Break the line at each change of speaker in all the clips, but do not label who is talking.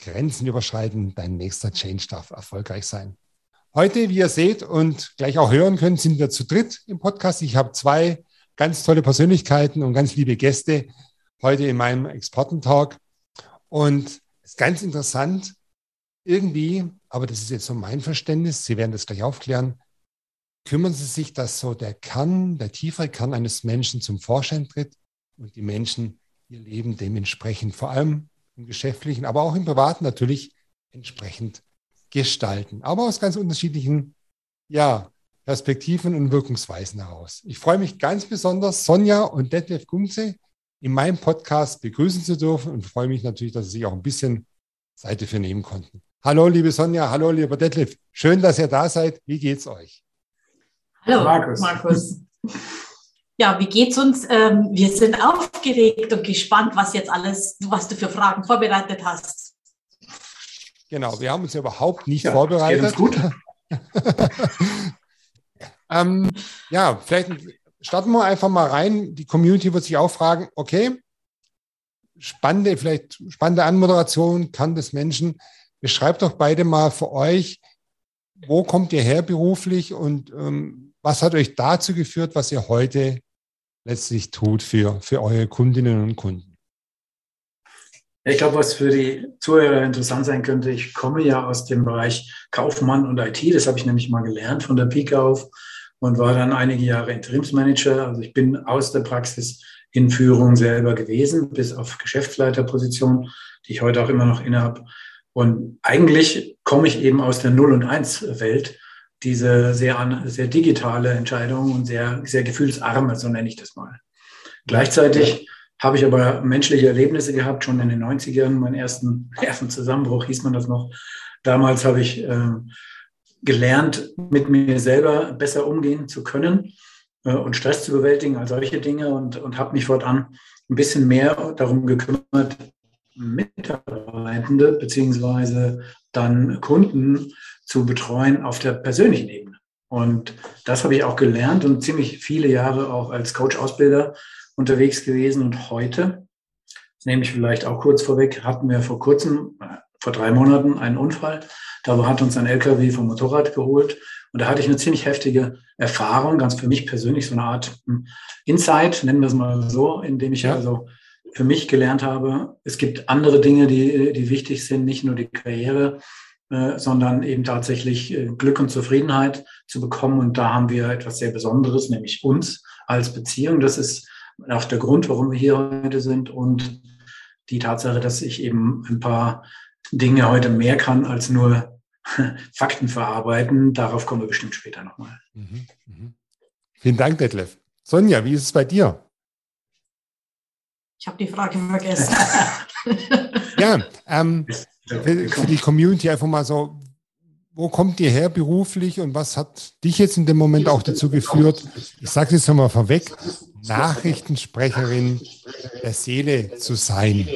Grenzen überschreiten, dein nächster Change darf erfolgreich sein. Heute, wie ihr seht und gleich auch hören könnt, sind wir zu dritt im Podcast. Ich habe zwei ganz tolle Persönlichkeiten und ganz liebe Gäste heute in meinem Expertentalk. Und es ist ganz interessant, irgendwie, aber das ist jetzt so mein Verständnis, Sie werden das gleich aufklären, kümmern Sie sich, dass so der Kern, der tiefere Kern eines Menschen zum Vorschein tritt und die Menschen ihr Leben dementsprechend vor allem im geschäftlichen, aber auch im privaten natürlich entsprechend gestalten. Aber aus ganz unterschiedlichen ja, Perspektiven und Wirkungsweisen heraus. Ich freue mich ganz besonders, Sonja und Detlef Gumze in meinem Podcast begrüßen zu dürfen und freue mich natürlich, dass Sie sich auch ein bisschen Seite für nehmen konnten. Hallo, liebe Sonja, hallo, lieber Detlef. Schön, dass ihr da seid. Wie geht's euch?
Hallo, Markus. Markus. Ja, wie geht's uns? Ähm, wir sind aufgeregt und gespannt, was jetzt alles, was du für Fragen vorbereitet hast.
Genau, wir haben uns ja überhaupt nicht ja, vorbereitet. Gut. ähm, ja, vielleicht starten wir einfach mal rein. Die Community wird sich auch fragen, okay, spannende, vielleicht spannende Anmoderation, kann des Menschen. Beschreibt doch beide mal für euch, wo kommt ihr her beruflich und ähm, was hat euch dazu geführt, was ihr heute letztlich tut für, für eure Kundinnen und Kunden?
Ich glaube, was für die Zuhörer interessant sein könnte, ich komme ja aus dem Bereich Kaufmann und IT, das habe ich nämlich mal gelernt von der Pike auf und war dann einige Jahre Interimsmanager. Also ich bin aus der Praxis in Führung selber gewesen, bis auf Geschäftsleiterposition, die ich heute auch immer noch innehabe. Und eigentlich komme ich eben aus der Null- und Eins-Welt diese sehr, sehr digitale Entscheidung und sehr, sehr gefühlsarme, so nenne ich das mal. Gleichzeitig habe ich aber menschliche Erlebnisse gehabt, schon in den 90ern, meinen ersten, ersten Zusammenbruch hieß man das noch. Damals habe ich äh, gelernt, mit mir selber besser umgehen zu können äh, und Stress zu bewältigen, all solche Dinge und, und habe mich fortan ein bisschen mehr darum gekümmert, Mitarbeitende beziehungsweise dann Kunden zu betreuen auf der persönlichen Ebene. Und das habe ich auch gelernt und ziemlich viele Jahre auch als Coach-Ausbilder unterwegs gewesen. Und heute, das nehme ich vielleicht auch kurz vorweg, hatten wir vor kurzem, äh, vor drei Monaten, einen Unfall. Da hat uns ein LKW vom Motorrad geholt. Und da hatte ich eine ziemlich heftige Erfahrung, ganz für mich persönlich, so eine Art hm, Insight, nennen wir es mal so, indem ich ja. also für mich gelernt habe, es gibt andere Dinge, die, die wichtig sind, nicht nur die Karriere, äh, sondern eben tatsächlich äh, Glück und Zufriedenheit zu bekommen. Und da haben wir etwas sehr Besonderes, nämlich uns als Beziehung. Das ist auch der Grund, warum wir hier heute sind und die Tatsache, dass ich eben ein paar Dinge heute mehr kann als nur Fakten verarbeiten. Darauf kommen wir bestimmt später nochmal. Mhm,
mhm. Vielen Dank, Detlef. Sonja, wie ist es bei dir?
Ich habe die Frage vergessen.
ja, ähm, für, für die Community einfach mal so, wo kommt ihr her beruflich und was hat dich jetzt in dem Moment auch dazu geführt, ich sage es nochmal vorweg, Nachrichtensprecherin der Seele zu sein?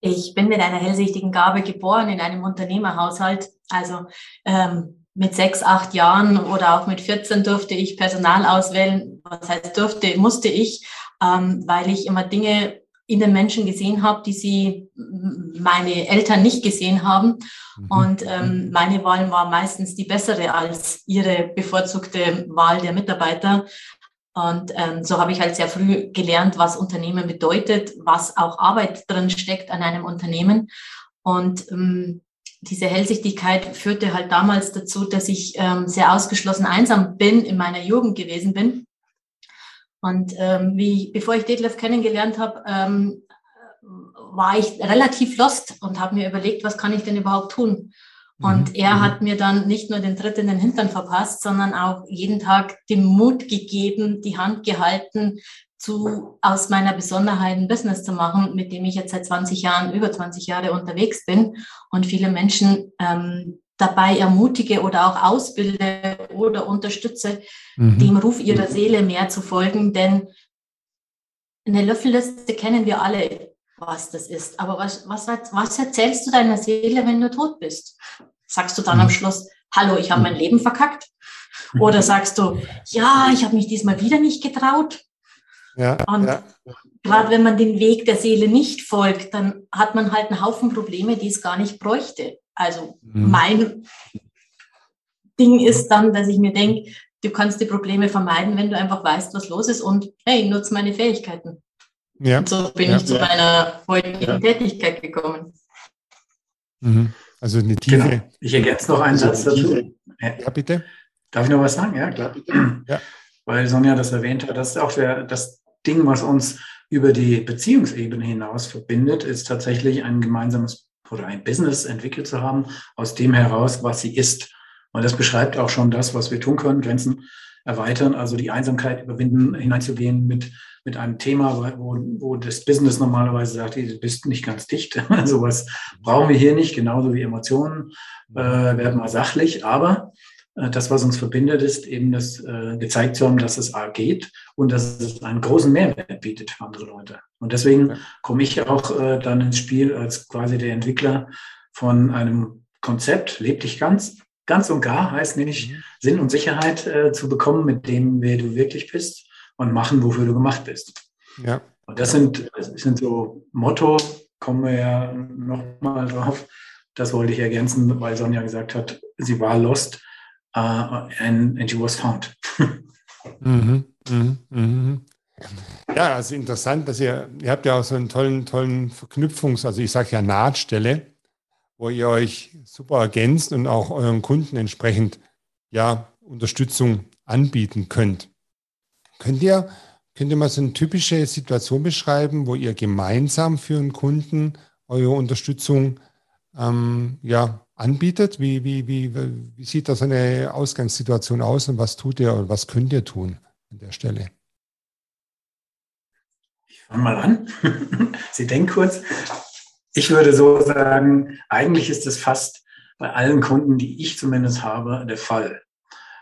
Ich bin mit einer hellsichtigen Gabe geboren in einem Unternehmerhaushalt. Also ähm, mit sechs, acht Jahren oder auch mit 14 durfte ich Personal auswählen. Was heißt durfte, musste ich ähm, weil ich immer Dinge in den Menschen gesehen habe, die sie meine Eltern nicht gesehen haben. Mhm. Und ähm, meine Wahl war meistens die bessere als ihre bevorzugte Wahl der Mitarbeiter. Und ähm, so habe ich halt sehr früh gelernt, was Unternehmen bedeutet, was auch Arbeit drin steckt an einem Unternehmen. Und ähm, diese Hellsichtigkeit führte halt damals dazu, dass ich ähm, sehr ausgeschlossen einsam bin, in meiner Jugend gewesen bin. Und ähm, wie, bevor ich Detlef kennengelernt habe, ähm, war ich relativ lost und habe mir überlegt, was kann ich denn überhaupt tun? Und mhm. er mhm. hat mir dann nicht nur den Tritt in den Hintern verpasst, sondern auch jeden Tag den Mut gegeben, die Hand gehalten, zu, aus meiner Besonderheit ein Business zu machen, mit dem ich jetzt seit 20 Jahren, über 20 Jahre unterwegs bin und viele Menschen ähm, dabei ermutige oder auch ausbilde oder unterstütze, mhm. dem Ruf ihrer Seele mehr zu folgen, denn eine Löffelliste kennen wir alle, was das ist. Aber was, was, was erzählst du deiner Seele, wenn du tot bist? Sagst du dann mhm. am Schluss, hallo, ich habe mein Leben verkackt? Oder sagst du, ja, ich habe mich diesmal wieder nicht getraut? Ja, und ja. gerade wenn man den Weg der Seele nicht folgt, dann hat man halt einen Haufen Probleme, die es gar nicht bräuchte. Also mhm. mein Ding ist dann, dass ich mir denke, du kannst die Probleme vermeiden, wenn du einfach weißt, was los ist und hey, nutze meine Fähigkeiten. Ja. Und so bin ja. ich zu meiner heutigen Tätigkeit gekommen.
Mhm. Also eine tiefe. Genau.
Ich ergänze noch einen also Satz dazu.
Ja, bitte.
Darf ich noch was sagen? Ja, klar. Ja. Weil Sonja das erwähnt hat, das ist auch der, das Ding, was uns über die Beziehungsebene hinaus verbindet, ist tatsächlich ein gemeinsames oder ein Business entwickelt zu haben, aus dem heraus, was sie ist. Und das beschreibt auch schon das, was wir tun können, Grenzen erweitern, also die Einsamkeit überwinden, hineinzugehen mit, mit einem Thema, wo, wo das Business normalerweise sagt, du bist nicht ganz dicht. Sowas brauchen wir hier nicht, genauso wie Emotionen, äh, werden mal sachlich, aber äh, das, was uns verbindet, ist eben das äh, gezeigt zu haben, dass es A geht und dass es einen großen Mehrwert bietet für andere Leute. Und deswegen komme ich auch äh, dann ins Spiel als quasi der Entwickler von einem Konzept, leb dich ganz, ganz und gar, heißt nämlich mhm. Sinn und Sicherheit äh, zu bekommen, mit dem, wer du wirklich bist und machen, wofür du gemacht bist. Ja. Und das sind, das sind so Motto, kommen wir ja nochmal drauf. Das wollte ich ergänzen, weil Sonja gesagt hat, sie war lost uh, and, and she was found.
mhm, mhm, mhm. Ja, also interessant, dass ihr, ihr habt ja auch so einen tollen, tollen Verknüpfungs-, also ich sage ja Nahtstelle, wo ihr euch super ergänzt und auch euren Kunden entsprechend ja Unterstützung anbieten könnt. Könnt ihr, könnt ihr mal so eine typische Situation beschreiben, wo ihr gemeinsam für einen Kunden eure Unterstützung ähm, ja, anbietet? Wie, wie, wie, wie sieht da so eine Ausgangssituation aus und was tut ihr oder was könnt ihr tun an der Stelle?
Fange mal an. Sie denken kurz. Ich würde so sagen, eigentlich ist es fast bei allen Kunden, die ich zumindest habe, der Fall.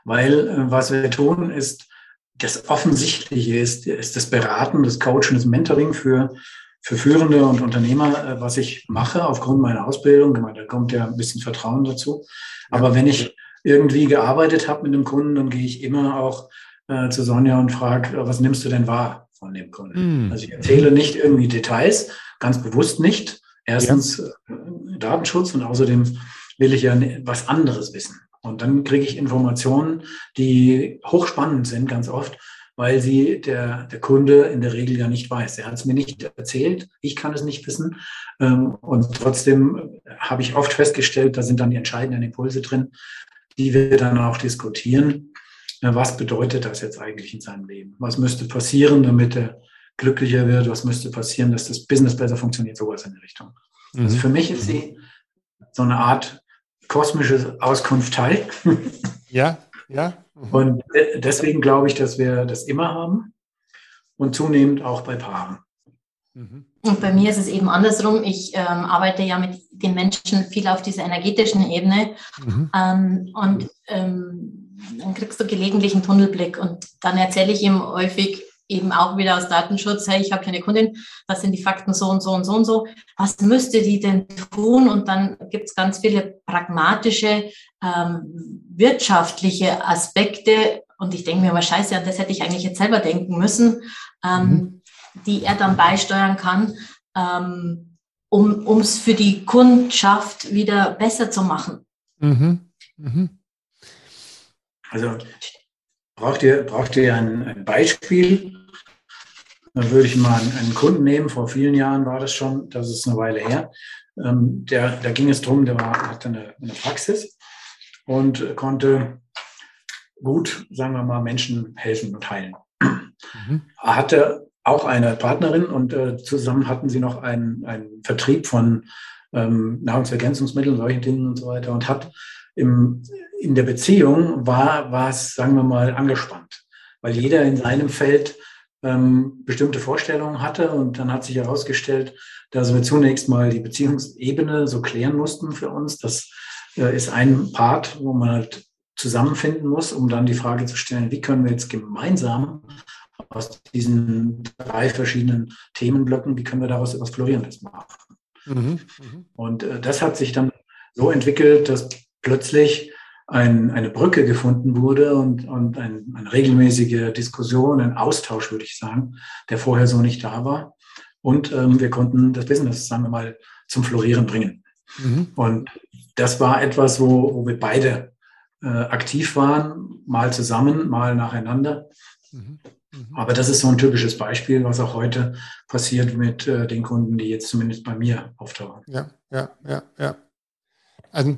Weil äh, was wir tun, ist, das Offensichtliche ist, ist das Beraten, das Coaching, das Mentoring für für Führende und Unternehmer, äh, was ich mache aufgrund meiner Ausbildung. Da kommt ja ein bisschen Vertrauen dazu. Aber wenn ich irgendwie gearbeitet habe mit einem Kunden, dann gehe ich immer auch äh, zu Sonja und frage, äh, was nimmst du denn wahr von dem Kunden? Mm. Also ich erzähle nicht irgendwie Details, ganz bewusst nicht. Erstens ja. Äh, Datenschutz und außerdem will ich ja was anderes wissen. Und dann kriege ich Informationen, die hochspannend sind, ganz oft, weil sie der, der Kunde in der Regel ja nicht weiß. Er hat es mir nicht erzählt, ich kann es nicht wissen. Ähm, und trotzdem habe ich oft festgestellt, da sind dann die entscheidenden Impulse drin, die wir dann auch diskutieren. Was bedeutet das jetzt eigentlich in seinem Leben? Was müsste passieren, damit er glücklicher wird? Was müsste passieren, dass das Business besser funktioniert? Sowas in die Richtung. Also mhm. Also für mich ist sie so eine Art kosmische Auskunft Teil.
Ja, ja.
Mhm. Und deswegen glaube ich, dass wir das immer haben und zunehmend auch bei Paaren.
Mhm. Und bei mir ist es eben andersrum. Ich ähm, arbeite ja mit den Menschen viel auf dieser energetischen Ebene. Mhm. Ähm, und ähm, dann kriegst du gelegentlich einen Tunnelblick. Und dann erzähle ich ihm häufig, eben auch wieder aus Datenschutz, hey, ich habe hier eine Kundin, das sind die Fakten so und so und so und so. Was müsste die denn tun? Und dann gibt es ganz viele pragmatische, ähm, wirtschaftliche Aspekte. Und ich denke mir immer, scheiße, an das hätte ich eigentlich jetzt selber denken müssen, ähm, mhm. die er dann beisteuern kann, ähm, um es für die Kundschaft wieder besser zu machen. Mhm. Mhm.
Also braucht ihr, braucht ihr ein, ein Beispiel, dann würde ich mal einen Kunden nehmen, vor vielen Jahren war das schon, das ist eine Weile her. Ähm, der, da ging es darum, der war, hatte eine, eine Praxis und konnte gut, sagen wir mal, Menschen helfen und heilen. Mhm. Er hatte auch eine Partnerin und äh, zusammen hatten sie noch einen, einen Vertrieb von ähm, Nahrungsergänzungsmittel, solche Dinge und so weiter und hat im, in der Beziehung war, war es, sagen wir mal, angespannt, weil jeder in seinem Feld ähm, bestimmte Vorstellungen hatte und dann hat sich herausgestellt, dass wir zunächst mal die Beziehungsebene so klären mussten für uns. Das äh, ist ein Part, wo man halt zusammenfinden muss, um dann die Frage zu stellen, wie können wir jetzt gemeinsam aus diesen drei verschiedenen Themenblöcken, wie können wir daraus etwas Florierendes machen? Mhm, mhm. Und äh, das hat sich dann so entwickelt, dass plötzlich ein, eine Brücke gefunden wurde und, und ein, eine regelmäßige Diskussion, ein Austausch, würde ich sagen, der vorher so nicht da war. Und ähm, wir konnten das Business, sagen wir mal, zum Florieren bringen. Mhm. Und das war etwas, wo, wo wir beide äh, aktiv waren, mal zusammen, mal nacheinander. Mhm. Mhm. Aber das ist so ein typisches Beispiel, was auch heute passiert mit äh, den Kunden, die jetzt zumindest bei mir auftauchen.
Ja, ja, ja, ja. Also,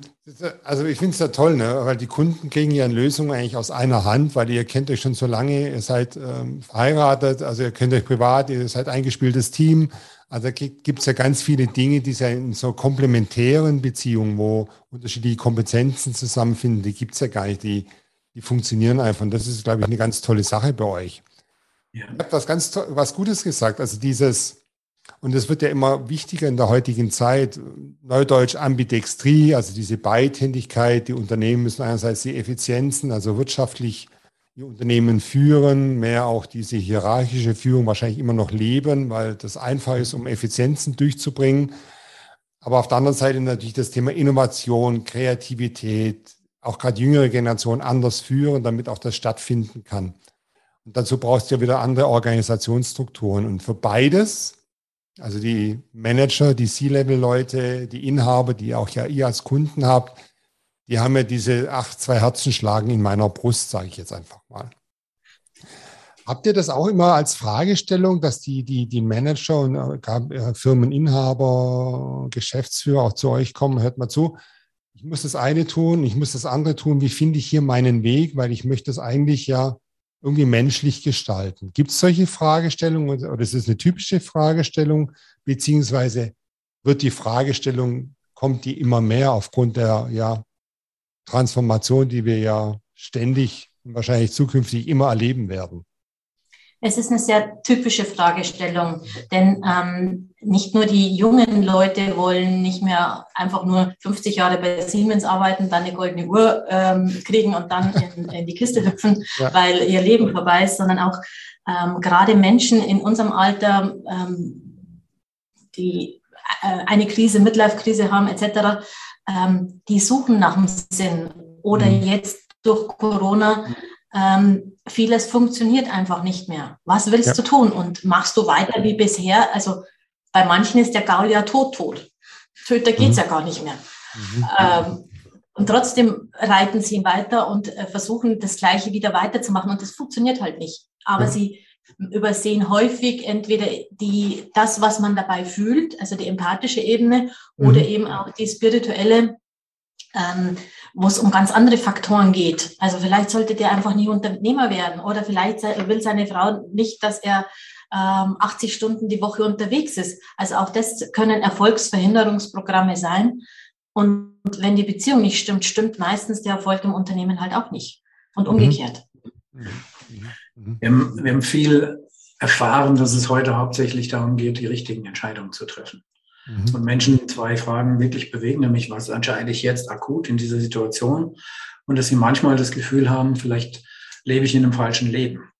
also ich finde es ja toll, ne? weil die Kunden kriegen ja eine Lösung eigentlich aus einer Hand, weil ihr kennt euch schon so lange, ihr seid ähm, verheiratet, also ihr kennt euch privat, ihr seid eingespieltes Team. Also da gibt es ja ganz viele Dinge, die ja in so komplementären Beziehungen, wo unterschiedliche Kompetenzen zusammenfinden, die gibt es ja gar nicht, die, die funktionieren einfach. Und das ist, glaube ich, eine ganz tolle Sache bei euch. Ja. Ihr habt was ganz was Gutes gesagt. Also dieses, und es wird ja immer wichtiger in der heutigen Zeit, Neudeutsch Ambidextrie, also diese Beidhändigkeit. Die Unternehmen müssen einerseits die Effizienzen, also wirtschaftlich die Unternehmen führen, mehr auch diese hierarchische Führung wahrscheinlich immer noch leben, weil das einfach ist, um Effizienzen durchzubringen. Aber auf der anderen Seite natürlich das Thema Innovation, Kreativität, auch gerade jüngere Generationen anders führen, damit auch das stattfinden kann. Und dazu brauchst du ja wieder andere Organisationsstrukturen. Und für beides, also die Manager, die C-Level-Leute, die Inhaber, die auch ja ihr als Kunden habt, die haben ja diese acht, zwei Herzen schlagen in meiner Brust, sage ich jetzt einfach mal. Habt ihr das auch immer als Fragestellung, dass die, die, die Manager und äh, Firmeninhaber, Geschäftsführer auch zu euch kommen? Hört mal zu, ich muss das eine tun, ich muss das andere tun. Wie finde ich hier meinen Weg? Weil ich möchte es eigentlich ja irgendwie menschlich gestalten. Gibt es solche Fragestellungen oder ist es eine typische Fragestellung? Beziehungsweise wird die Fragestellung, kommt die immer mehr aufgrund der ja, Transformation, die wir ja ständig und wahrscheinlich zukünftig immer erleben werden?
Es ist eine sehr typische Fragestellung, denn ähm, nicht nur die jungen Leute wollen nicht mehr einfach nur 50 Jahre bei Siemens arbeiten, dann eine goldene Uhr ähm, kriegen und dann in, in die Kiste hüpfen, ja. weil ihr Leben vorbei ist, sondern auch ähm, gerade Menschen in unserem Alter, ähm, die äh, eine Krise, Midlife-Krise haben etc., ähm, die suchen nach dem Sinn. Oder mhm. jetzt durch Corona ähm, vieles funktioniert einfach nicht mehr. Was willst ja. du tun? Und machst du weiter wie bisher? Also bei manchen ist der Gaul ja tot, tot. Töter geht's mhm. ja gar nicht mehr. Mhm. Ähm, und trotzdem reiten sie ihn weiter und äh, versuchen, das Gleiche wieder weiterzumachen. Und das funktioniert halt nicht. Aber ja. sie übersehen häufig entweder die, das, was man dabei fühlt, also die empathische Ebene, mhm. oder eben auch die spirituelle ähm, wo es um ganz andere Faktoren geht. Also vielleicht sollte der einfach nie Unternehmer werden oder vielleicht will seine Frau nicht, dass er ähm, 80 Stunden die Woche unterwegs ist. Also auch das können Erfolgsverhinderungsprogramme sein. Und wenn die Beziehung nicht stimmt, stimmt meistens der Erfolg im Unternehmen halt auch nicht. Und mhm. umgekehrt.
Mhm. Wir, haben, wir haben viel erfahren, dass es heute hauptsächlich darum geht, die richtigen Entscheidungen zu treffen mhm. und Menschen zwei Fragen wirklich bewegen, nämlich was entscheide ich jetzt akut in dieser Situation und dass sie manchmal das Gefühl haben, vielleicht lebe ich in einem falschen Leben.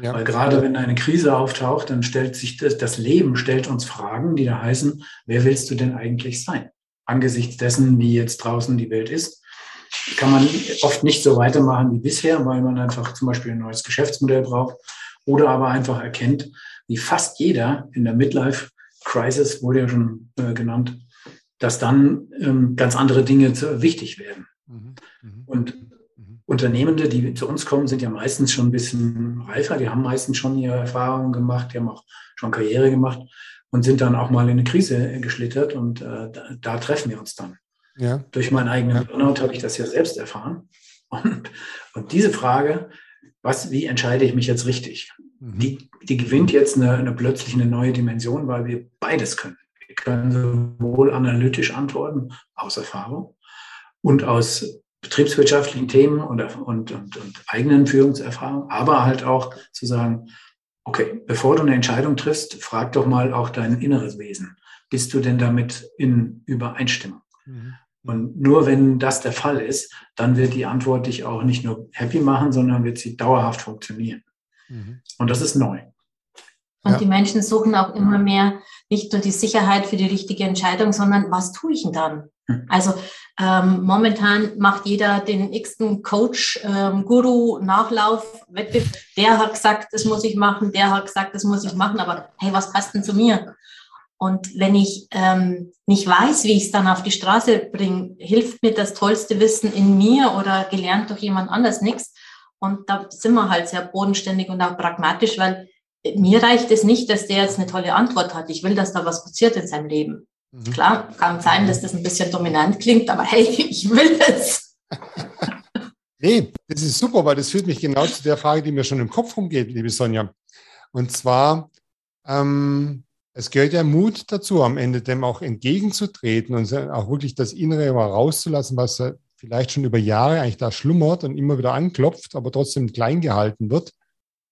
Ja. Weil gerade wenn eine Krise auftaucht, dann stellt sich das, das Leben stellt uns Fragen, die da heißen, wer willst du denn eigentlich sein? Angesichts dessen, wie jetzt draußen die Welt ist, kann man oft nicht so weitermachen wie bisher, weil man einfach zum Beispiel ein neues Geschäftsmodell braucht oder aber einfach erkennt, wie fast jeder in der Midlife Crisis wurde ja schon äh, genannt, dass dann ähm, ganz andere Dinge zu, wichtig werden. Mhm. Mhm. Und mhm. Unternehmende, die zu uns kommen, sind ja meistens schon ein bisschen reifer, die haben meistens schon ihre Erfahrungen gemacht, die haben auch schon Karriere gemacht und sind dann auch mal in eine Krise geschlittert und äh, da, da, treffen wir uns dann. Ja. Durch meinen eigenen ja. Burnout habe ich das ja selbst erfahren. Und, und diese Frage, was, wie entscheide ich mich jetzt richtig? Die, die gewinnt jetzt eine, eine plötzlich eine neue Dimension, weil wir beides können. Wir Wir können sowohl analytisch antworten, aus Erfahrung und aus betriebswirtschaftlichen Themen und, und, und, und eigenen Führungserfahrungen, aber halt auch zu sagen, okay, bevor du eine Entscheidung triffst, frag doch mal auch dein inneres Wesen. Bist du denn damit in Übereinstimmung? Mhm. Und nur wenn das der Fall ist, dann wird die Antwort dich auch nicht nur happy machen, sondern wird sie dauerhaft funktionieren. Mhm. Und das ist neu.
Und ja. die Menschen suchen auch immer mehr nicht nur die Sicherheit für die richtige Entscheidung, sondern was tue ich denn dann? Hm. Also ähm, momentan macht jeder den nächsten Coach, ähm, Guru, Nachlauf, Wettbewerb. Der hat gesagt, das muss ich machen, der hat gesagt, das muss ich machen, aber hey, was passt denn zu mir? Und wenn ich ähm, nicht weiß, wie ich es dann auf die Straße bringe, hilft mir das tollste Wissen in mir oder gelernt durch jemand anders nichts. Und da sind wir halt sehr bodenständig und auch pragmatisch, weil mir reicht es nicht, dass der jetzt eine tolle Antwort hat. Ich will, dass da was passiert in seinem Leben. Mhm. Klar, kann sein, dass das ein bisschen dominant klingt, aber hey, ich will es.
nee, das ist super, weil das führt mich genau zu der Frage, die mir schon im Kopf rumgeht, liebe Sonja. Und zwar, ähm, es gehört ja Mut dazu, am Ende dem auch entgegenzutreten und auch wirklich das Innere mal rauszulassen, was vielleicht schon über Jahre eigentlich da schlummert und immer wieder anklopft, aber trotzdem klein gehalten wird.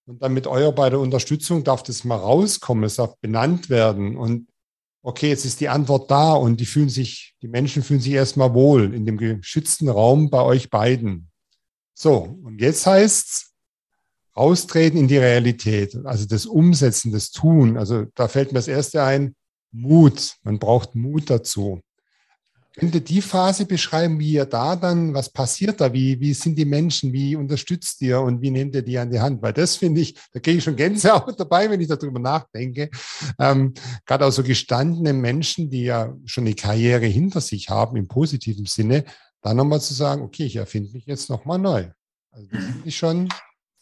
Und dann mit eurer bei der Unterstützung darf das mal rauskommen, es darf benannt werden. Und okay, jetzt ist die Antwort da und die fühlen sich, die Menschen fühlen sich erstmal wohl in dem geschützten Raum bei euch beiden. So, und jetzt heißt's raustreten in die Realität, also das Umsetzen, das Tun. Also da fällt mir das erste ein, Mut. Man braucht Mut dazu. Könnt ihr die Phase beschreiben, wie ihr da dann, was passiert da, wie, wie sind die Menschen, wie unterstützt ihr und wie nehmt ihr die an die Hand? Weil das finde ich, da gehe ich schon Gänsehaut dabei, wenn ich darüber nachdenke. Ähm, Gerade auch so gestandene Menschen, die ja schon eine Karriere hinter sich haben, im positiven Sinne, dann nochmal zu sagen, okay, ich erfinde mich jetzt nochmal neu. Also das finde ich schon,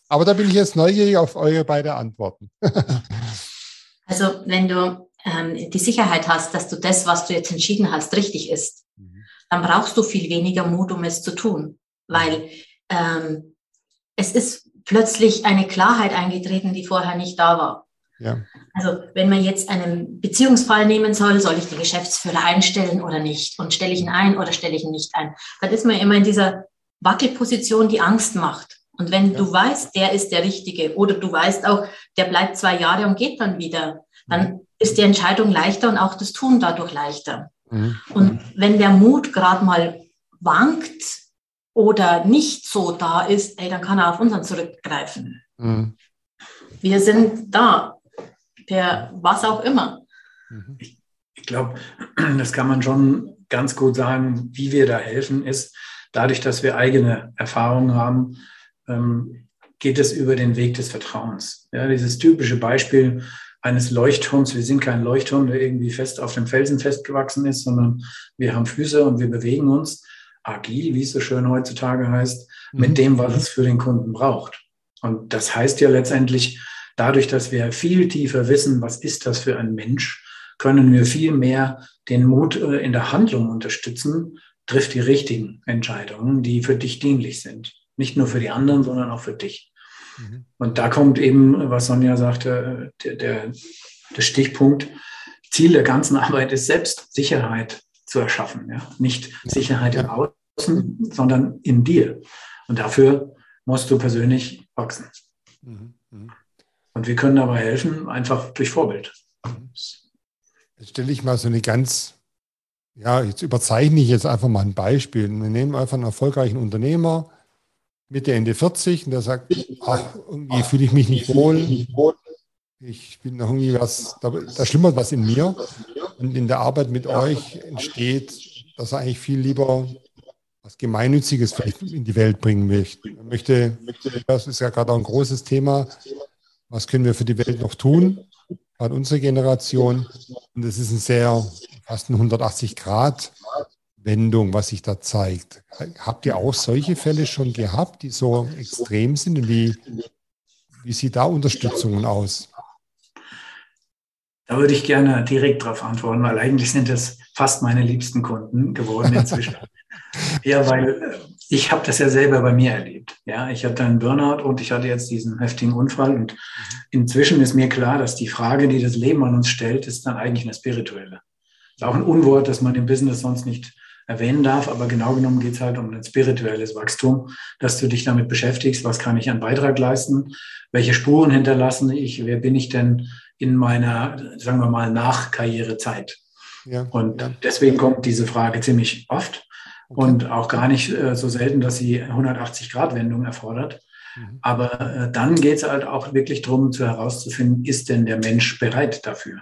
aber da bin ich jetzt neugierig auf eure beide Antworten.
also wenn du ähm, die Sicherheit hast, dass du das, was du jetzt entschieden hast, richtig ist, mhm. dann brauchst du viel weniger Mut, um es zu tun, weil ähm, es ist plötzlich eine Klarheit eingetreten, die vorher nicht da war. Ja. Also wenn man jetzt einen Beziehungsfall nehmen soll, soll ich den Geschäftsführer einstellen oder nicht? Und stelle ich ihn ein oder stelle ich ihn nicht ein? Dann ist man immer in dieser Wackelposition, die Angst macht. Und wenn ja. du weißt, der ist der Richtige oder du weißt auch, der bleibt zwei Jahre und geht dann wieder, dann ist die Entscheidung leichter und auch das Tun dadurch leichter. Mhm. Und wenn der Mut gerade mal wankt oder nicht so da ist, ey, dann kann er auf unseren zurückgreifen. Mhm. Wir sind da, per was auch immer.
Mhm. Ich, ich glaube, das kann man schon ganz gut sagen, wie wir da helfen, ist dadurch, dass wir eigene Erfahrungen haben, ähm, geht es über den Weg des Vertrauens. Ja, dieses typische Beispiel, eines Leuchtturms. Wir sind kein Leuchtturm, der irgendwie fest auf dem Felsen festgewachsen ist, sondern wir haben Füße und wir bewegen uns agil, wie es so schön heutzutage heißt, mhm. mit dem, was es für den Kunden braucht. Und das heißt ja letztendlich, dadurch, dass wir viel tiefer wissen, was ist das für ein Mensch, können wir viel mehr den Mut äh, in der Handlung unterstützen, trifft die richtigen Entscheidungen, die für dich dienlich sind. Nicht nur für die anderen, sondern auch für dich. Mhm. Und da kommt eben, was Sonja sagte, der, der, der Stichpunkt, Ziel der ganzen Arbeit ist selbst Sicherheit zu erschaffen. Ja? Nicht Sicherheit im Außen, sondern in dir. Und dafür musst du persönlich wachsen. Mhm. Mhm. Und wir können dabei helfen, einfach durch Vorbild.
Jetzt stelle ich mal so eine ganz, ja, jetzt überzeichne ich jetzt einfach mal ein Beispiel. Wir nehmen einfach einen erfolgreichen Unternehmer, Mitte, Ende 40 und der sagt, ach, irgendwie fühle ich mich nicht wohl. Ich bin noch irgendwie was, da, da schlimmert was in mir. Und in der Arbeit mit euch entsteht, dass er eigentlich viel lieber was Gemeinnütziges vielleicht in die Welt bringen möchte. Er möchte, das ist ja gerade auch ein großes Thema. Was können wir für die Welt noch tun? Gerade unsere Generation. Und das ist ein sehr, fast ein 180 Grad Wendung, was sich da zeigt. Habt ihr auch solche Fälle schon gehabt, die so extrem sind? Wie, wie sieht da Unterstützungen aus?
Da würde ich gerne direkt darauf antworten, weil eigentlich sind das fast meine liebsten Kunden geworden inzwischen. ja, weil äh, ich habe das ja selber bei mir erlebt. Ja, ich hatte einen Burnout und ich hatte jetzt diesen heftigen Unfall und mhm. inzwischen ist mir klar, dass die Frage, die das Leben an uns stellt, ist dann eigentlich eine spirituelle. Ist auch ein Unwort, das man im Business sonst nicht erwähnen darf, aber genau genommen geht es halt um ein spirituelles Wachstum, dass du dich damit beschäftigst, was kann ich an Beitrag leisten, welche Spuren hinterlassen ich, wer bin ich denn in meiner, sagen wir mal, Nachkarrierezeit. Ja, und ja. deswegen kommt diese Frage ziemlich oft okay. und auch gar nicht äh, so selten, dass sie 180-Grad-Wendung erfordert. Mhm. Aber äh, dann geht es halt auch wirklich darum, zu herauszufinden, ist denn der Mensch bereit dafür?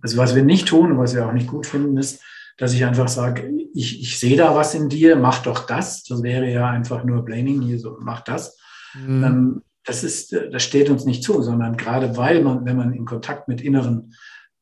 Also was wir nicht tun und was wir auch nicht gut finden, ist, dass ich einfach sage, ich, ich sehe da was in dir, mach doch das. Das wäre ja einfach nur Blaming hier so, mach das. Mhm. Ähm, das ist, das steht uns nicht zu, sondern gerade weil man, wenn man in Kontakt mit inneren,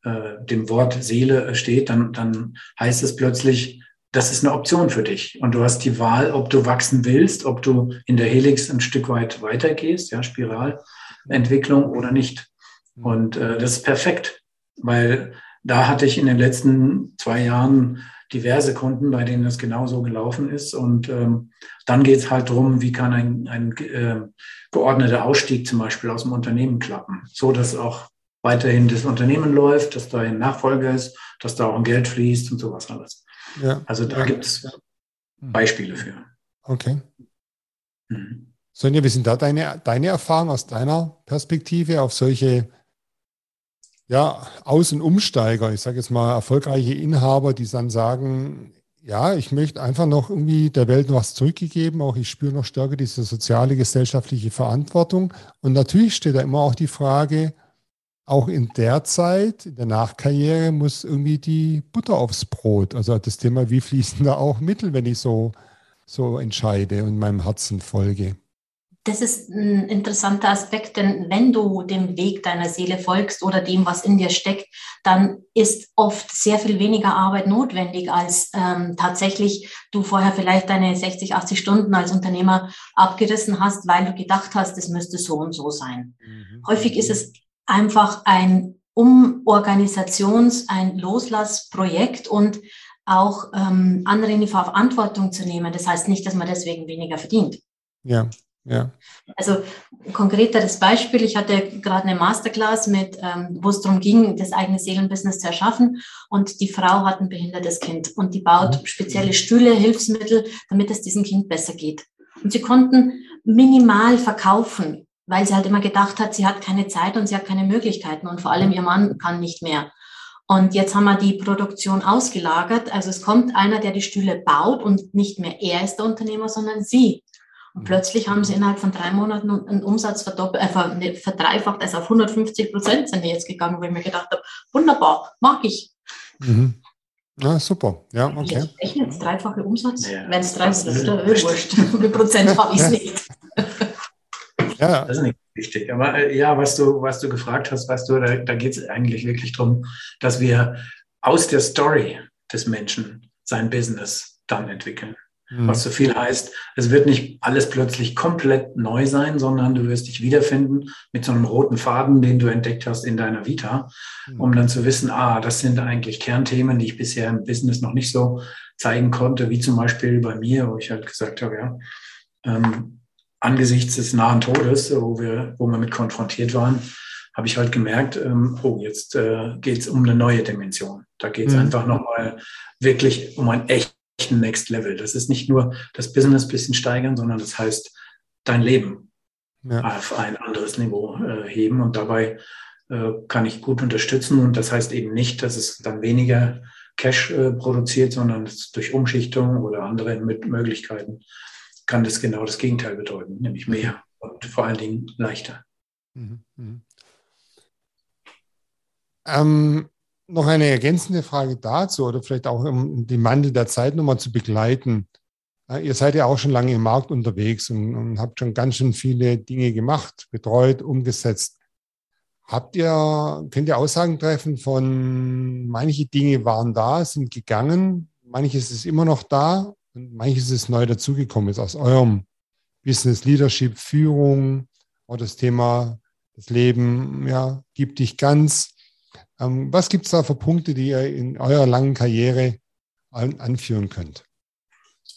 äh, dem Wort Seele steht, dann, dann heißt es plötzlich, das ist eine Option für dich. Und du hast die Wahl, ob du wachsen willst, ob du in der Helix ein Stück weit weitergehst, ja, Spiralentwicklung oder nicht. Mhm. Und äh, das ist perfekt, weil da hatte ich in den letzten zwei Jahren diverse Kunden, bei denen das genauso gelaufen ist. Und ähm, dann geht es halt darum, wie kann ein, ein äh, geordneter Ausstieg zum Beispiel aus dem Unternehmen klappen, so dass auch weiterhin das Unternehmen läuft, dass da ein Nachfolger ist, dass da auch ein Geld fließt und sowas alles. Ja. Also da ja. gibt es Beispiele für.
Okay. Mhm. Sonja, wie sind da deine, deine Erfahrungen aus deiner Perspektive auf solche ja, Aus- und Umsteiger, ich sage jetzt mal erfolgreiche Inhaber, die dann sagen, ja, ich möchte einfach noch irgendwie der Welt was zurückgegeben, auch ich spüre noch stärker diese soziale, gesellschaftliche Verantwortung. Und natürlich steht da immer auch die Frage, auch in der Zeit, in der Nachkarriere, muss irgendwie die Butter aufs Brot. Also das Thema, wie fließen da auch Mittel, wenn ich so, so entscheide und meinem Herzen folge
das ist ein interessanter Aspekt, denn wenn du dem Weg deiner Seele folgst oder dem, was in dir steckt, dann ist oft sehr viel weniger Arbeit notwendig, als ähm, tatsächlich du vorher vielleicht deine 60, 80 Stunden als Unternehmer abgerissen hast, weil du gedacht hast, es müsste so und so sein. Mhm. Häufig ist es einfach ein Umorganisations-, ein Loslassprojekt und auch ähm, andere in die Verantwortung zu nehmen. Das heißt nicht, dass man deswegen weniger verdient.
Ja, ja.
Also konkreteres Beispiel, ich hatte gerade eine Masterclass mit, ähm, wo es darum ging, das eigene Seelenbusiness zu erschaffen und die Frau hat ein behindertes Kind und die baut mhm. spezielle Stühle, Hilfsmittel, damit es diesem Kind besser geht. Und sie konnten minimal verkaufen, weil sie halt immer gedacht hat, sie hat keine Zeit und sie hat keine Möglichkeiten und vor allem ihr Mann kann nicht mehr. Und jetzt haben wir die Produktion ausgelagert. Also es kommt einer, der die Stühle baut und nicht mehr er ist der Unternehmer, sondern sie. Und plötzlich haben sie innerhalb von drei Monaten einen Umsatz verdoppelt, äh, verdreifacht, also auf 150 Prozent sind die jetzt gegangen, wo ich mir gedacht habe, wunderbar, mag ich.
Mhm. Ja, super. Ja, okay.
Echt jetzt dreifache Umsatz? Ja. Wenn es drei ist, dann wurscht. Wie viel Prozent habe ich es nicht?
ja. Das ist nicht wichtig. Aber äh, ja, was du, was du gefragt hast, weißt du, da, da geht es eigentlich wirklich darum, dass wir aus der Story des Menschen sein Business dann entwickeln. Mhm. Was so viel heißt, es wird nicht alles plötzlich komplett neu sein, sondern du wirst dich wiederfinden mit so einem roten Faden, den du entdeckt hast in deiner Vita, mhm. um dann zu wissen, ah, das sind eigentlich Kernthemen, die ich bisher im Business noch nicht so zeigen konnte, wie zum Beispiel bei mir, wo ich halt gesagt habe, ja, ähm, angesichts des nahen Todes, wo wir, wo wir mit konfrontiert waren, habe ich halt gemerkt, ähm, oh, jetzt äh, geht es um eine neue Dimension. Da geht es mhm. einfach nochmal wirklich um ein echt Next Level. Das ist nicht nur das Business ein bisschen steigern, sondern das heißt dein Leben ja. auf ein anderes Niveau äh, heben und dabei äh, kann ich gut unterstützen und das heißt eben nicht, dass es dann weniger Cash äh, produziert, sondern durch Umschichtung oder andere mit Möglichkeiten kann das genau das Gegenteil bedeuten, nämlich mehr und vor allen Dingen leichter. Mhm. Mhm.
Ähm, noch eine ergänzende Frage dazu oder vielleicht auch um den Mandel der Zeit nochmal zu begleiten. Ihr seid ja auch schon lange im Markt unterwegs und, und, habt schon ganz schön viele Dinge gemacht, betreut, umgesetzt. Habt ihr, könnt ihr Aussagen treffen von manche Dinge waren da, sind gegangen, manches ist immer noch da und manches ist neu dazugekommen, ist aus eurem Business Leadership, Führung oder das Thema das Leben, ja, gibt dich ganz. Ähm, was gibt es da für Punkte, die ihr in eurer langen Karriere an, anführen könnt?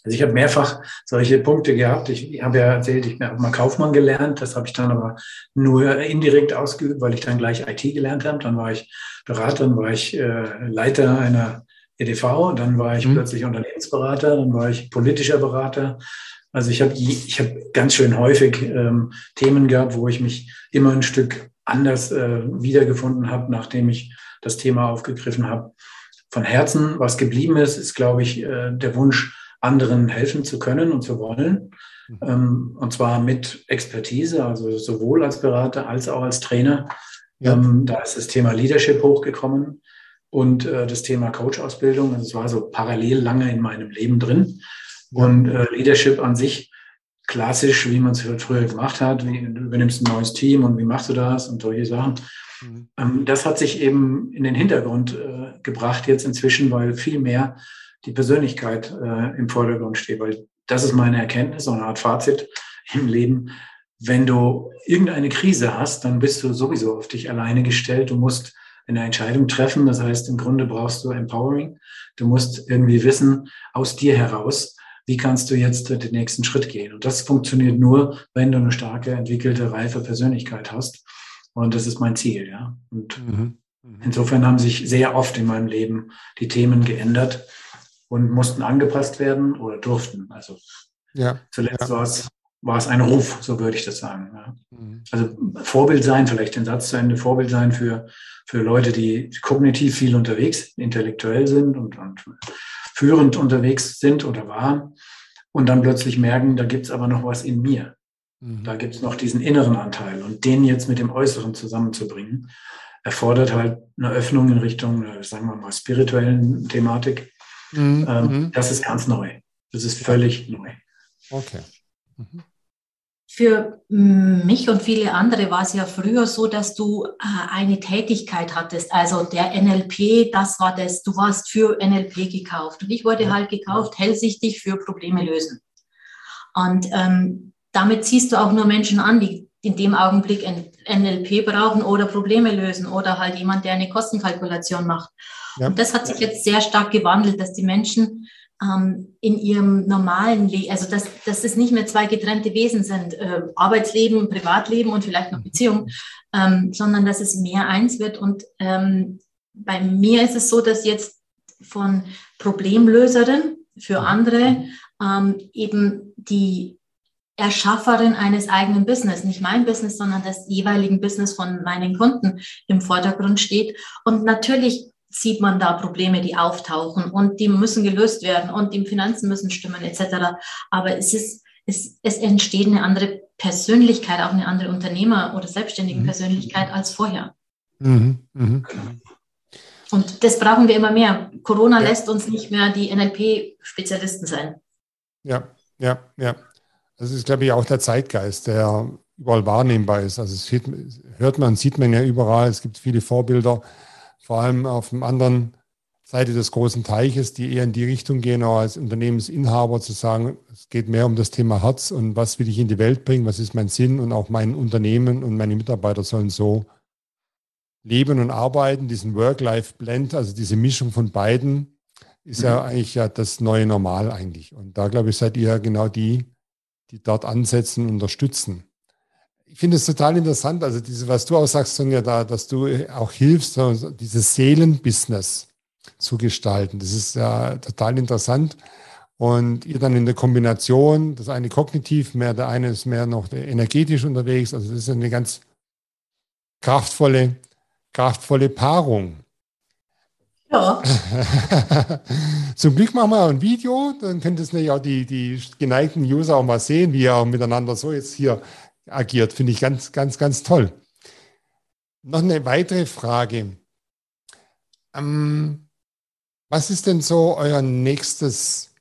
Also ich habe mehrfach solche Punkte gehabt. Ich habe ja erzählt, ich habe mal Kaufmann gelernt. Das habe ich dann aber nur indirekt ausgeübt, weil ich dann gleich IT gelernt habe. Dann war ich Berater, dann war ich äh, Leiter einer EDV, dann war ich mhm. plötzlich Unternehmensberater, dann war ich politischer Berater. Also ich habe ich hab ganz schön häufig ähm, Themen gehabt, wo ich mich immer ein Stück anders äh, wiedergefunden habe, nachdem ich das Thema aufgegriffen habe. Von Herzen, was geblieben ist, ist, glaube ich, äh, der Wunsch, anderen helfen zu können und zu wollen. Mhm. Ähm, und zwar mit Expertise, also sowohl als Berater als auch als Trainer. Ja. Ähm, da ist das Thema Leadership hochgekommen und äh, das Thema Coach-Ausbildung. Also es war so parallel lange in meinem Leben drin. Und äh, Leadership an sich, klassisch, wie man es früher gemacht hat, wie, du übernimmst ein neues Team und wie machst du das und solche Sachen. Mhm. Ähm, das hat sich eben in den Hintergrund äh, gebracht jetzt inzwischen, weil viel mehr die Persönlichkeit äh, im Vordergrund steht. Weil das ist meine Erkenntnis, so eine Art Fazit im Leben. Wenn du irgendeine Krise hast, dann bist du sowieso auf dich alleine gestellt. Du musst eine Entscheidung treffen. Das heißt, im Grunde brauchst du Empowering. Du musst irgendwie wissen, aus dir heraus, wie kannst du jetzt den nächsten Schritt gehen. Und das funktioniert nur, wenn du eine starke, entwickelte, reife Persönlichkeit hast. Und das ist mein Ziel, ja. Und mhm. Mhm. insofern haben sich sehr oft in meinem Leben die Themen geändert und mussten angepasst werden oder durften. Also ja, zuletzt ja. war es war es ein Ruf, so würde ich das sagen. Ja. Mhm. Also Vorbild sein, vielleicht den Satz zu Ende, Vorbild sein für, für Leute, die kognitiv viel unterwegs, intellektuell sind und, und führend unterwegs sind oder waren und dann plötzlich merken, da gibt es aber noch was in mir. Mhm. Da gibt es noch diesen inneren Anteil und den jetzt mit dem Äußeren zusammenzubringen, erfordert halt eine Öffnung in Richtung, äh, sagen wir mal, spirituellen Thematik. Mhm. Ähm, mhm. das ist ganz neu. Das ist völlig neu.
Okay. Mhm.
Für mich und viele andere war es ja früher so, dass du äh, eine Tätigkeit hattest. Also der NLP, das war das. Du warst für NLP gekauft. Und ich wurde halt gekauft, hellsichtig für Probleme lösen. Und ähm, damit ziehst du auch nur Menschen an, die in dem Augenblick NLP brauchen oder Probleme lösen oder halt jemand, der eine Kostenkalkulation macht. Ja. Und das hat sich jetzt sehr stark gewandelt, dass die Menschen ähm, in ihrem normalen Leben, also dass, dass es nicht mehr zwei getrennte Wesen sind, äh, Arbeitsleben, Privatleben und vielleicht noch Beziehung, ähm, sondern dass es mehr eins wird. Und ähm, bei mir ist es so, dass jetzt von Problemlöserin für andere ähm, eben die Erschafferin eines eigenen Business, nicht mein Business, sondern des jeweiligen Business von meinen Kunden im Vordergrund steht. Und natürlich sieht man da Probleme, die auftauchen und die müssen gelöst werden und die Finanzen müssen stimmen etc. Aber es ist, es, es entsteht eine andere Persönlichkeit, auch eine andere Unternehmer- oder selbstständige mhm. Persönlichkeit als vorher. Mhm. Mhm. Und das brauchen wir immer mehr. Corona ja. lässt uns nicht mehr die NLP-Spezialisten sein.
Ja, ja, ja. Das ist, glaube ich, auch der Zeitgeist, der überall wahrnehmbar ist. Also es hört man, sieht man ja überall. Es gibt viele Vorbilder vor allem auf dem anderen Seite des großen Teiches, die eher in die Richtung gehen, auch als Unternehmensinhaber zu sagen, es geht mehr um das Thema Herz und was will ich in die Welt bringen, was ist mein Sinn und auch mein Unternehmen und meine Mitarbeiter sollen so leben und arbeiten, diesen Work-Life-Blend, also diese Mischung von beiden, ist mhm. ja eigentlich ja das neue Normal eigentlich. Und da glaube ich, seid ihr genau die, die dort ansetzen und unterstützen ich finde es total interessant, also diese, was du auch sagst, Sonja, da, dass du auch hilfst, dieses Seelenbusiness zu gestalten. Das ist ja total interessant. Und ihr dann in der Kombination, das eine kognitiv, mehr, der eine ist mehr noch energetisch unterwegs. Also das ist eine ganz kraftvolle, kraftvolle Paarung. Ja. Zum Glück machen wir ein Video, dann könnt ihr nämlich auch die, die geneigten User auch mal sehen, wie ihr auch miteinander so jetzt hier agiert. Finde ich ganz, ganz, ganz toll. Noch eine weitere Frage. Ähm, was ist denn so euer nächstes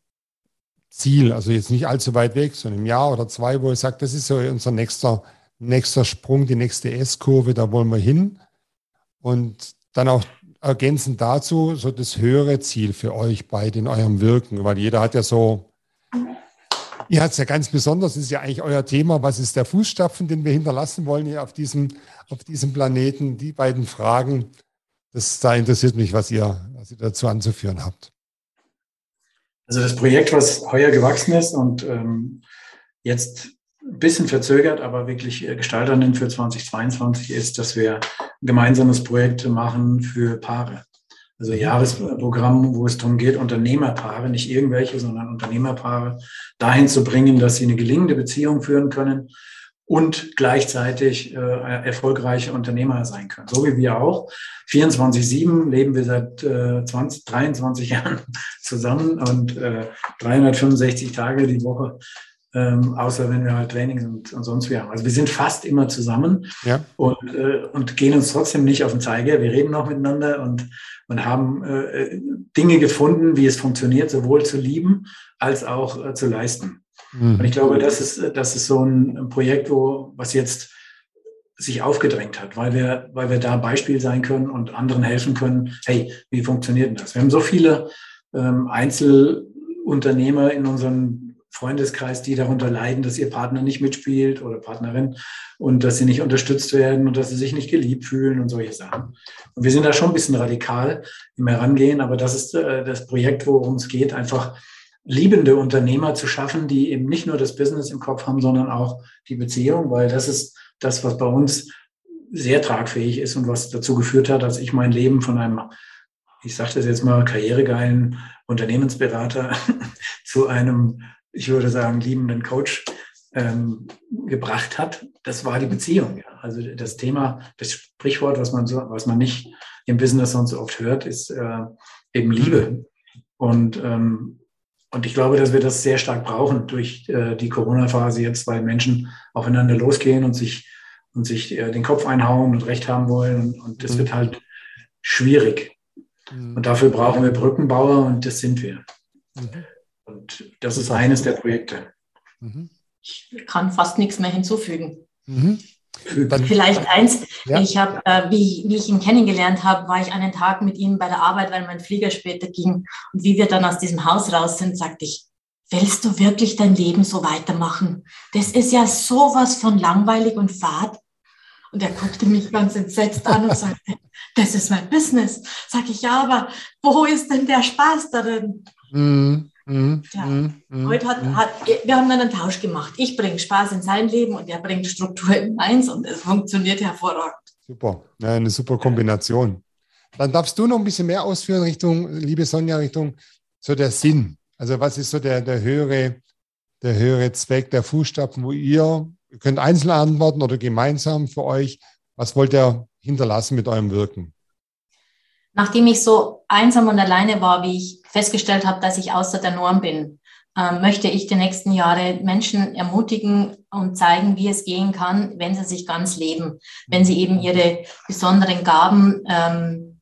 Ziel? Also jetzt nicht allzu weit weg, so ein Jahr oder zwei, wo ihr sagt, das ist so unser nächster, nächster Sprung, die nächste S-Kurve, da wollen wir hin. Und dann auch ergänzend dazu so das höhere Ziel für euch beide in eurem Wirken, weil jeder hat ja so Ihr hat es ja ganz besonders, ist ja eigentlich euer Thema. Was ist der Fußstapfen, den wir hinterlassen wollen hier auf diesem, auf diesem Planeten? Die beiden Fragen, das, da interessiert mich, was ihr, was ihr dazu anzuführen habt.
Also das Projekt, was heuer gewachsen ist und ähm, jetzt ein bisschen verzögert, aber wirklich äh, Gestalterin für 2022 ist, dass wir ein gemeinsames Projekt machen für Paare. Also Jahresprogramm, wo es darum geht, Unternehmerpaare, nicht irgendwelche, sondern Unternehmerpaare dahin zu bringen, dass sie eine gelingende Beziehung führen können und gleichzeitig äh, erfolgreiche Unternehmer sein können. So wie wir auch. 24-7 leben wir seit äh, 20, 23 Jahren zusammen und äh, 365 Tage die Woche, ähm, außer wenn wir halt Trainings und, und sonst wie haben. Also wir sind fast immer zusammen ja. und, äh, und gehen uns trotzdem nicht auf den Zeiger. Wir reden noch miteinander und, und haben äh, Dinge gefunden, wie es funktioniert, sowohl zu lieben als auch äh, zu leisten. Mhm. Und ich glaube, das ist, das ist so ein Projekt, wo, was jetzt sich aufgedrängt hat, weil wir, weil wir da Beispiel sein können und anderen helfen können. Hey, wie funktioniert denn das? Wir haben so viele ähm, Einzelunternehmer in unserem Freundeskreis, die darunter leiden, dass ihr Partner nicht mitspielt oder Partnerin und dass sie nicht unterstützt werden und dass sie sich nicht geliebt fühlen und solche Sachen. Und wir sind da schon ein bisschen radikal im Herangehen, aber das ist äh, das Projekt, worum es geht, einfach liebende Unternehmer zu schaffen, die eben nicht nur das Business im Kopf haben, sondern auch die Beziehung, weil das ist das, was bei uns sehr tragfähig ist und was dazu geführt hat, dass ich mein Leben von einem, ich sage das jetzt mal, karrieregeilen Unternehmensberater zu einem, ich würde sagen, liebenden Coach ähm, gebracht hat. Das war die Beziehung. Ja. Also das Thema, das Sprichwort, was man so, was man nicht im Business sonst so oft hört, ist äh, eben Liebe. Und ähm, und ich glaube, dass wir das sehr stark brauchen durch äh, die Corona-Phase jetzt, weil Menschen aufeinander losgehen und sich, und sich äh, den Kopf einhauen und Recht haben wollen. Und, und das mhm. wird halt schwierig. Mhm. Und dafür brauchen wir Brückenbauer und das sind wir. Mhm. Und das ist eines der Projekte.
Mhm. Ich kann fast nichts mehr hinzufügen. Mhm. Vielleicht eins, ja. ich habe, äh, wie, wie ich ihn kennengelernt habe, war ich einen Tag mit ihm bei der Arbeit, weil mein Flieger später ging. Und wie wir dann aus diesem Haus raus sind, sagte ich, willst du wirklich dein Leben so weitermachen? Das ist ja sowas von langweilig und fad. Und er guckte mich ganz entsetzt an und sagte, das ist mein Business. Sag ich, ja, aber wo ist denn der Spaß darin? Mm. Mhm. Ja. Mhm. mhm. Heute hat, mhm. hat, wir haben dann einen Tausch gemacht. Ich bringe Spaß in sein Leben und er bringt Struktur in meins und es funktioniert hervorragend.
Super, ja, eine super Kombination. Dann darfst du noch ein bisschen mehr ausführen Richtung, liebe Sonja, Richtung so der Sinn. Also was ist so der, der höhere, der höhere Zweck der Fußstapfen, wo ihr, ihr könnt einzeln antworten oder gemeinsam für euch, was wollt ihr hinterlassen mit eurem Wirken?
Nachdem ich so einsam und alleine war, wie ich festgestellt habe, dass ich außer der Norm bin, ähm, möchte ich die nächsten Jahre Menschen ermutigen und zeigen, wie es gehen kann, wenn sie sich ganz leben, wenn sie eben ihre besonderen Gaben, ähm,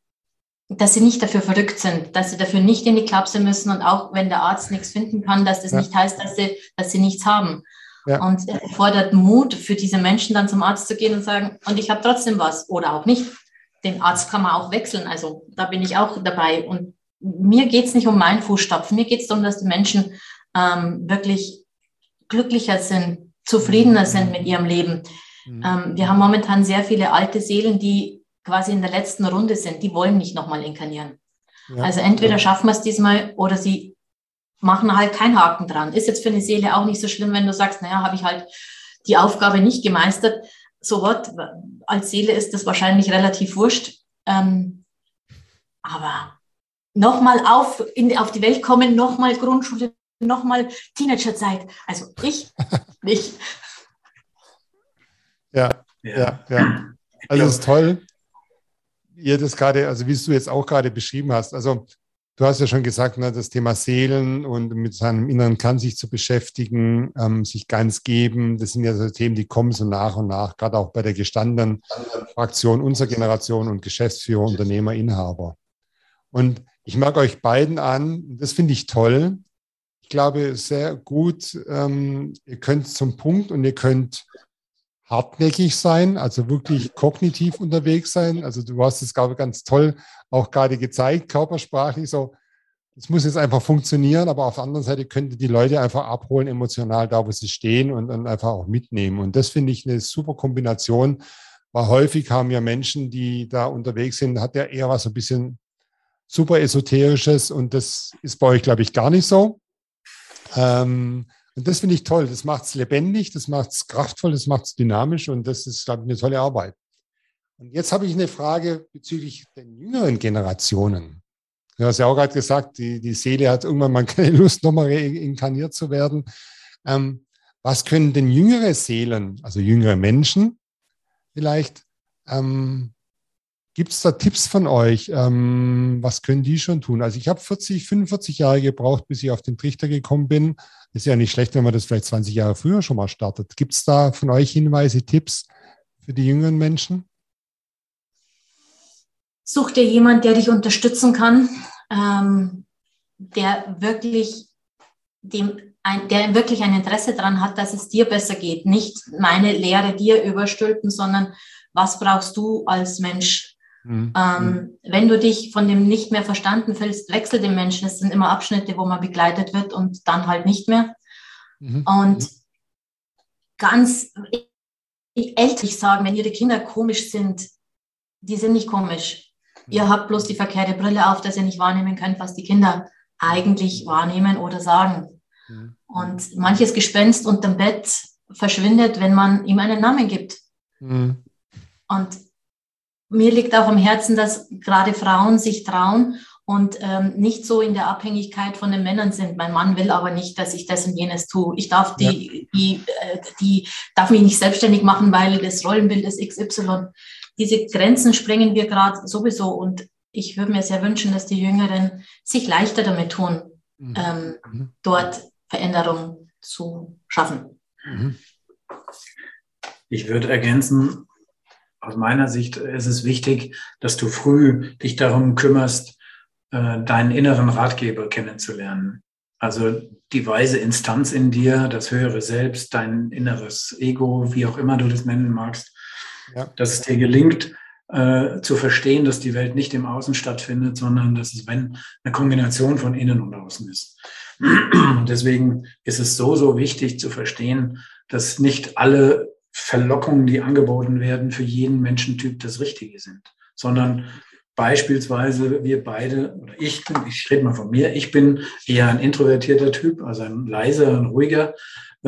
dass sie nicht dafür verrückt sind, dass sie dafür nicht in die Klapse müssen und auch wenn der Arzt nichts finden kann, dass das ja. nicht heißt, dass sie, dass sie nichts haben. Ja. Und er fordert Mut für diese Menschen dann zum Arzt zu gehen und sagen, und ich habe trotzdem was oder auch nicht den Arzt kann man auch wechseln. Also da bin ich auch dabei. Und mir geht es nicht um meinen Fußstapfen. Mir geht es darum, dass die Menschen ähm, wirklich glücklicher sind, zufriedener sind mit ihrem Leben. Mhm. Ähm, wir haben momentan sehr viele alte Seelen, die quasi in der letzten Runde sind. Die wollen nicht nochmal inkarnieren. Ja. Also entweder schaffen wir es diesmal oder sie machen halt keinen Haken dran. Ist jetzt für eine Seele auch nicht so schlimm, wenn du sagst, naja, habe ich halt die Aufgabe nicht gemeistert so what, als Seele ist das wahrscheinlich relativ wurscht. Ähm, aber nochmal auf, in, auf die Welt kommen, nochmal Grundschule, nochmal Teenagerzeit. Also ich nicht.
Ja, ja, ja. Also es ist toll, ihr das gerade, also wie du jetzt auch gerade beschrieben hast. Also Du hast ja schon gesagt, ne, das Thema Seelen und mit seinem inneren Kern sich zu beschäftigen, ähm, sich ganz geben, das sind ja so Themen, die kommen so nach und nach, gerade auch bei der gestandenen Fraktion unserer Generation und Geschäftsführer, Unternehmer, Inhaber. Und ich mag euch beiden an, das finde ich toll. Ich glaube, sehr gut, ähm, ihr könnt zum Punkt und ihr könnt hartnäckig sein, also wirklich kognitiv unterwegs sein. Also du hast es, glaube ich, ganz toll auch gerade gezeigt, körpersprachlich so. Es muss jetzt einfach funktionieren, aber auf der anderen Seite könnte die Leute einfach abholen, emotional da, wo sie stehen und dann einfach auch mitnehmen. Und das finde ich eine super Kombination, weil häufig haben ja Menschen, die da unterwegs sind, hat ja eher was ein bisschen super esoterisches und das ist bei euch, glaube ich, gar nicht so. Ähm, und das finde ich toll. Das macht es lebendig, das macht es kraftvoll, das macht es dynamisch und das ist, glaube ich, eine tolle Arbeit. Und jetzt habe ich eine Frage bezüglich den jüngeren Generationen. Du hast ja auch gerade gesagt, die, die Seele hat irgendwann mal keine Lust, nochmal reinkarniert zu werden. Ähm, was können denn jüngere Seelen, also jüngere Menschen vielleicht, ähm, gibt es da Tipps von euch? Ähm, was können die schon tun? Also ich habe 40, 45 Jahre gebraucht, bis ich auf den Trichter gekommen bin. Ist ja nicht schlecht, wenn man das vielleicht 20 Jahre früher schon mal startet. Gibt es da von euch Hinweise, Tipps für die jüngeren Menschen?
Such dir jemand, der dich unterstützen kann, ähm, der wirklich dem ein, der wirklich ein Interesse daran hat, dass es dir besser geht. Nicht meine Lehre dir überstülpen, sondern was brauchst du als Mensch? Mhm. Ähm, mhm. wenn du dich von dem nicht mehr verstanden fühlst, wechsel den Menschen. Es sind immer Abschnitte, wo man begleitet wird und dann halt nicht mehr. Mhm. Und mhm. ganz ältlich sagen, wenn ihre Kinder komisch sind, die sind nicht komisch. Ihr habt bloß die verkehrte Brille auf, dass ihr nicht wahrnehmen könnt, was die Kinder eigentlich wahrnehmen oder sagen. Mhm. Und manches Gespenst unterm Bett verschwindet, wenn man ihm einen Namen gibt. Mhm. Und mir liegt auch am Herzen, dass gerade Frauen sich trauen und ähm, nicht so in der Abhängigkeit von den Männern sind. Mein Mann will aber nicht, dass ich das und jenes tue. Ich darf die, ja. die, äh, die darf mich nicht selbstständig machen, weil das Rollenbild ist XY diese Grenzen sprengen wir gerade sowieso und ich würde mir sehr wünschen, dass die Jüngeren sich leichter damit tun, mhm. ähm, mhm. dort Veränderungen zu schaffen. Mhm.
Ich würde ergänzen, aus meiner Sicht ist es wichtig, dass du früh dich darum kümmerst, äh, deinen inneren Ratgeber kennenzulernen. Also die weise Instanz in dir, das höhere Selbst, dein inneres Ego, wie auch immer du das nennen magst, ja. dass es dir gelingt, äh, zu verstehen, dass die Welt nicht im Außen stattfindet, sondern dass es, wenn, eine Kombination von Innen und Außen ist. Und deswegen ist es so, so wichtig zu verstehen, dass nicht alle Verlockungen, die angeboten werden, für jeden Menschentyp das Richtige sind, sondern beispielsweise wir beide, oder ich ich rede mal von mir, ich bin eher ein introvertierter Typ, also ein leiser, ein ruhiger,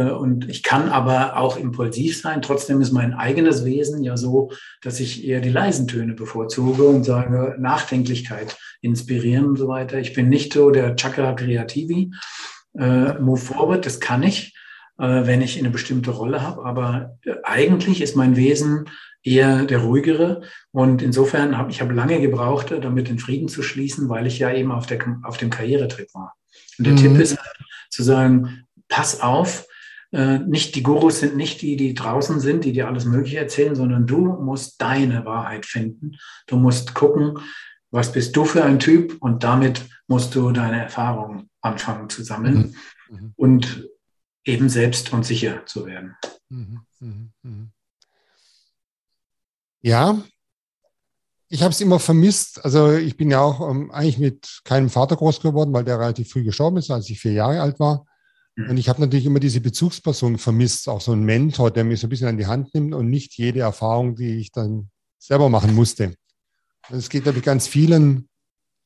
und ich kann aber auch impulsiv sein. Trotzdem ist mein eigenes Wesen ja so, dass ich eher die leisen Töne bevorzuge und sage, Nachdenklichkeit inspirieren und so weiter. Ich bin nicht so der Chakra Creativi. Äh, move forward, das kann ich, äh, wenn ich eine bestimmte Rolle habe. Aber äh, eigentlich ist mein Wesen eher der ruhigere. Und insofern habe ich habe lange gebraucht, damit den Frieden zu schließen, weil ich ja eben auf, der, auf dem Karrieretrip war. Und der mhm. Tipp ist zu sagen, pass auf, äh, nicht die Gurus sind nicht die, die draußen sind, die dir alles Mögliche erzählen, sondern du musst deine Wahrheit finden. Du musst gucken, was bist du für ein Typ und damit musst du deine Erfahrungen anfangen zu sammeln mhm. mhm. und eben selbst und sicher zu werden. Mhm.
Mhm. mhm. Ja, ich habe es immer vermisst. Also ich bin ja auch ähm, eigentlich mit keinem Vater groß geworden, weil der relativ früh gestorben ist, als ich vier Jahre alt war. Mhm. Und ich habe natürlich immer diese Bezugsperson vermisst, auch so ein Mentor, der mich so ein bisschen an die Hand nimmt und nicht jede Erfahrung, die ich dann selber machen musste. Es geht, glaube ich, ganz vielen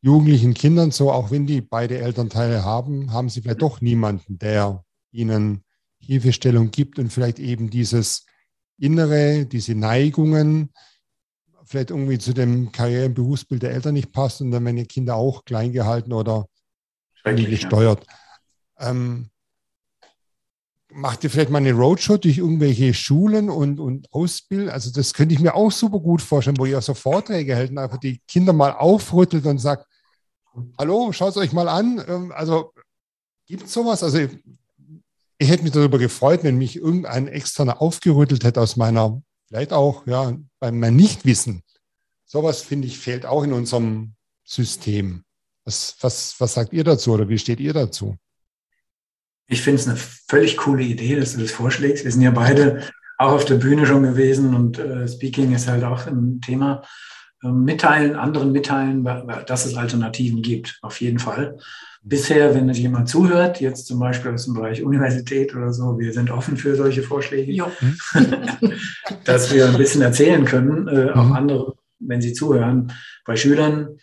jugendlichen Kindern so, auch wenn die beide Elternteile haben, haben sie vielleicht doch niemanden, der ihnen Hilfestellung gibt und vielleicht eben dieses Innere, diese Neigungen, vielleicht irgendwie zu dem Karriere- und Berufsbild der Eltern nicht passt und dann werden die Kinder auch klein gehalten oder gesteuert. Ja. Ähm, macht ihr vielleicht mal eine Roadshow durch irgendwelche Schulen und, und Ausbildung? Also das könnte ich mir auch super gut vorstellen, wo ihr so Vorträge hält und einfach die Kinder mal aufrüttelt und sagt, hallo, schaut es euch mal an. Ähm, also gibt es sowas? Also ich hätte mich darüber gefreut, wenn mich irgendein Externer aufgerüttelt hätte aus meiner, vielleicht auch, ja, bei meinem Nichtwissen. Sowas, finde ich, fehlt auch in unserem System. Was, was, was sagt ihr dazu oder wie steht ihr dazu?
Ich finde es eine völlig coole Idee, dass du das vorschlägst. Wir sind ja beide auch auf der Bühne schon gewesen und äh, Speaking ist halt auch ein Thema. Äh, mitteilen, anderen mitteilen, dass es Alternativen gibt, auf jeden Fall. Bisher, wenn jemand zuhört, jetzt zum Beispiel aus dem Bereich Universität oder so, wir sind offen für solche Vorschläge, dass wir ein bisschen erzählen können, äh, auch mhm. andere, wenn sie zuhören. Bei Schülern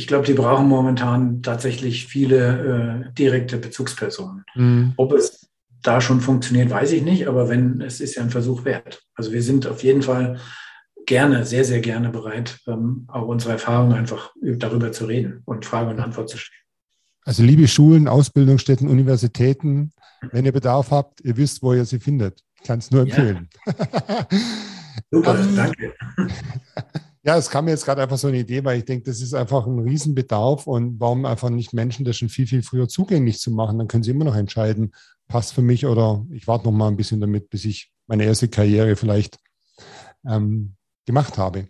ich glaube, die brauchen momentan tatsächlich viele äh, direkte Bezugspersonen. Mhm. Ob es da schon funktioniert, weiß ich nicht, aber wenn, es ist ja ein Versuch wert. Also wir sind auf jeden Fall gerne, sehr, sehr gerne bereit, ähm, auch unsere Erfahrungen einfach darüber zu reden und Frage und Antwort zu stellen.
Also liebe Schulen, Ausbildungsstätten, Universitäten, wenn ihr Bedarf habt, ihr wisst, wo ihr sie findet. Ich kann es nur empfehlen. Ja.
Super, ähm, danke.
Ja, es kam mir jetzt gerade einfach so eine Idee, weil ich denke, das ist einfach ein Riesenbedarf und warum einfach nicht Menschen das schon viel, viel früher zugänglich zu machen? Dann können sie immer noch entscheiden, passt für mich oder ich warte noch mal ein bisschen damit, bis ich meine erste Karriere vielleicht ähm, gemacht habe.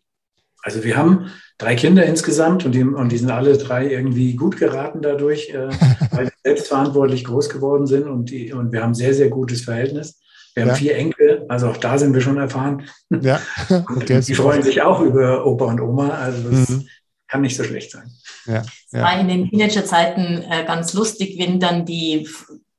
Also wir haben drei Kinder insgesamt und die, und die sind alle drei irgendwie gut geraten dadurch, äh, weil wir selbstverantwortlich groß geworden sind und, die, und wir haben sehr, sehr gutes Verhältnis. Wir haben ja. vier Enkel, also auch da sind wir schon erfahren. Ja. Okay, die freuen sich auch über Opa und Oma, also das mhm. kann nicht so schlecht sein.
Ja. ja. war in den Teenagerzeiten äh, ganz lustig, wenn dann die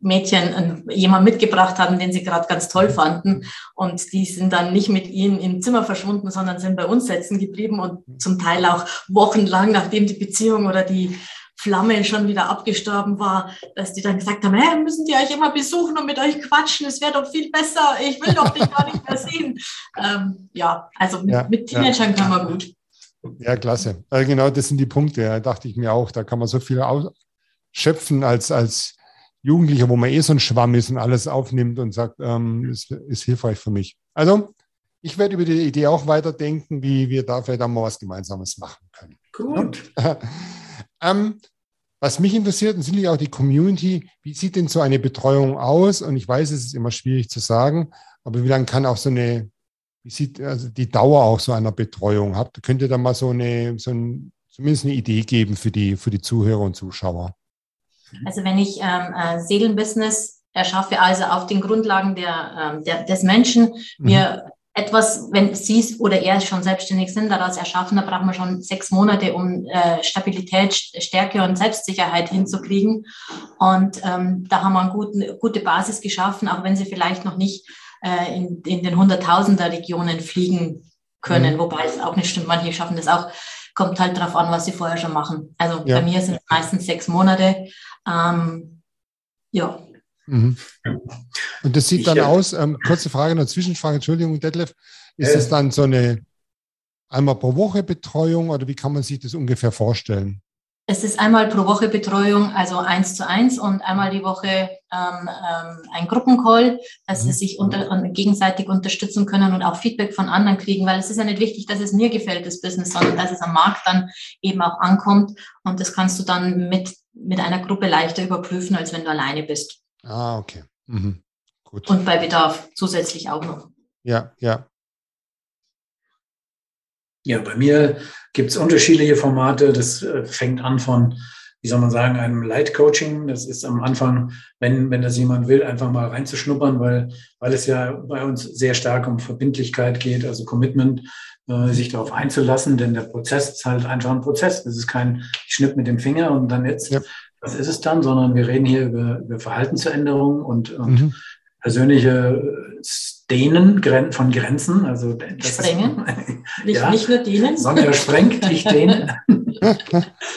Mädchen äh, jemand mitgebracht haben, den sie gerade ganz toll fanden. Und die sind dann nicht mit ihnen im Zimmer verschwunden, sondern sind bei uns sitzen geblieben und zum Teil auch wochenlang, nachdem die Beziehung oder die Flamme schon wieder abgestorben war, dass die dann gesagt haben, hey, müssen die euch immer besuchen und mit euch quatschen, es wäre doch viel besser, ich will doch dich gar nicht mehr sehen. Ähm, ja, also mit, ja, mit Teenagern ja. kann man gut.
Ja, klasse. Also genau das sind die Punkte, da dachte ich mir auch, da kann man so viel schöpfen als, als Jugendlicher, wo man eh so ein Schwamm ist und alles aufnimmt und sagt, ähm, ist, ist hilfreich für mich. Also, ich werde über die Idee auch weiterdenken, wie wir da vielleicht auch mal was Gemeinsames machen können.
Gut.
ähm, was mich interessiert und sicherlich auch die Community, wie sieht denn so eine Betreuung aus? Und ich weiß, es ist immer schwierig zu sagen, aber wie lange kann auch so eine, wie sieht also die Dauer auch so einer Betreuung? Habt, könnt ihr da mal so eine, so ein, zumindest eine Idee geben für die, für die Zuhörer und Zuschauer?
Also wenn ich ähm, äh, Seelenbusiness erschaffe, also auf den Grundlagen der, ähm, der des Menschen, mhm. Etwas, wenn Sie oder er schon selbstständig sind, daraus erschaffen, da brauchen wir schon sechs Monate, um äh, Stabilität, Stärke und Selbstsicherheit hinzukriegen. Und ähm, da haben wir eine guten, gute Basis geschaffen, auch wenn Sie vielleicht noch nicht äh, in, in den Hunderttausender Regionen fliegen können, mhm. wobei es auch nicht stimmt, manche schaffen das auch. Kommt halt darauf an, was sie vorher schon machen. Also ja. bei mir sind es meistens sechs Monate. Ähm, ja.
Mhm. Und das sieht dann ich, aus, ähm, kurze Frage, eine Zwischenfrage, Entschuldigung, Detlef, ist es äh, dann so eine einmal pro Woche Betreuung oder wie kann man sich das ungefähr vorstellen?
Es ist einmal pro Woche Betreuung, also eins zu eins und einmal die Woche ähm, ähm, ein Gruppencall, dass mhm. sie sich unter, gegenseitig unterstützen können und auch Feedback von anderen kriegen, weil es ist ja nicht wichtig, dass es mir gefällt, das Business, sondern dass es am Markt dann eben auch ankommt und das kannst du dann mit, mit einer Gruppe leichter überprüfen, als wenn du alleine bist.
Ah, okay. Mhm.
Gut. Und bei Bedarf zusätzlich auch noch.
Ja, ja.
Ja, bei mir gibt es unterschiedliche Formate. Das äh, fängt an von, wie soll man sagen, einem Light-Coaching. Das ist am Anfang, wenn, wenn das jemand will, einfach mal reinzuschnuppern, weil, weil es ja bei uns sehr stark um Verbindlichkeit geht, also Commitment, äh, sich darauf einzulassen, denn der Prozess ist halt einfach ein Prozess. Das ist kein Schnipp mit dem Finger und dann jetzt, ja. Das ist es dann, sondern wir reden hier über, über Verhaltensveränderungen und, und mhm. persönliche Dehnen von Grenzen. Also
das Sprengen. Ist, nicht, ja, nicht nur dehnen.
Sondern er sprengt, nicht dehnen.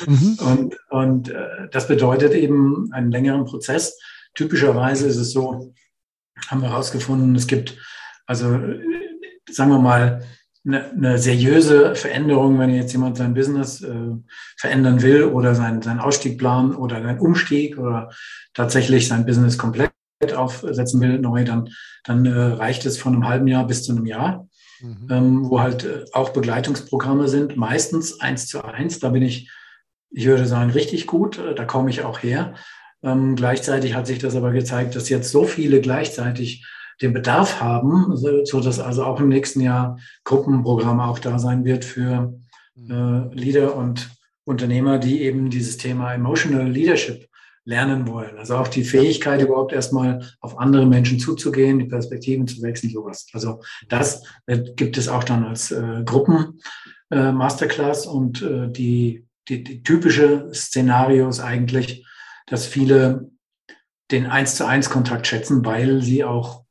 Mhm. und und äh, das bedeutet eben einen längeren Prozess. Typischerweise ist es so, haben wir herausgefunden, es gibt also, sagen wir mal, eine, eine seriöse Veränderung, wenn jetzt jemand sein Business äh, verändern will oder seinen, seinen Ausstieg planen oder seinen Umstieg oder tatsächlich sein Business komplett aufsetzen will, neu, dann, dann äh, reicht es von einem halben Jahr bis zu einem Jahr, mhm. ähm, wo halt äh, auch Begleitungsprogramme sind, meistens eins zu eins. Da bin ich, ich würde sagen, richtig gut. Äh, da komme ich auch her. Ähm, gleichzeitig hat sich das aber gezeigt, dass jetzt so viele gleichzeitig den Bedarf haben, so dass also auch im nächsten Jahr Gruppenprogramm auch da sein wird für mhm. äh, Leader und Unternehmer, die eben dieses Thema Emotional Leadership lernen wollen. Also auch die Fähigkeit, überhaupt erstmal auf andere Menschen zuzugehen, die Perspektiven zu wechseln, sowas. Also das äh, gibt es auch dann als äh, Gruppen äh, Masterclass und äh, die, die, die typische Szenario ist eigentlich, dass viele den eins zu eins Kontakt schätzen, weil sie auch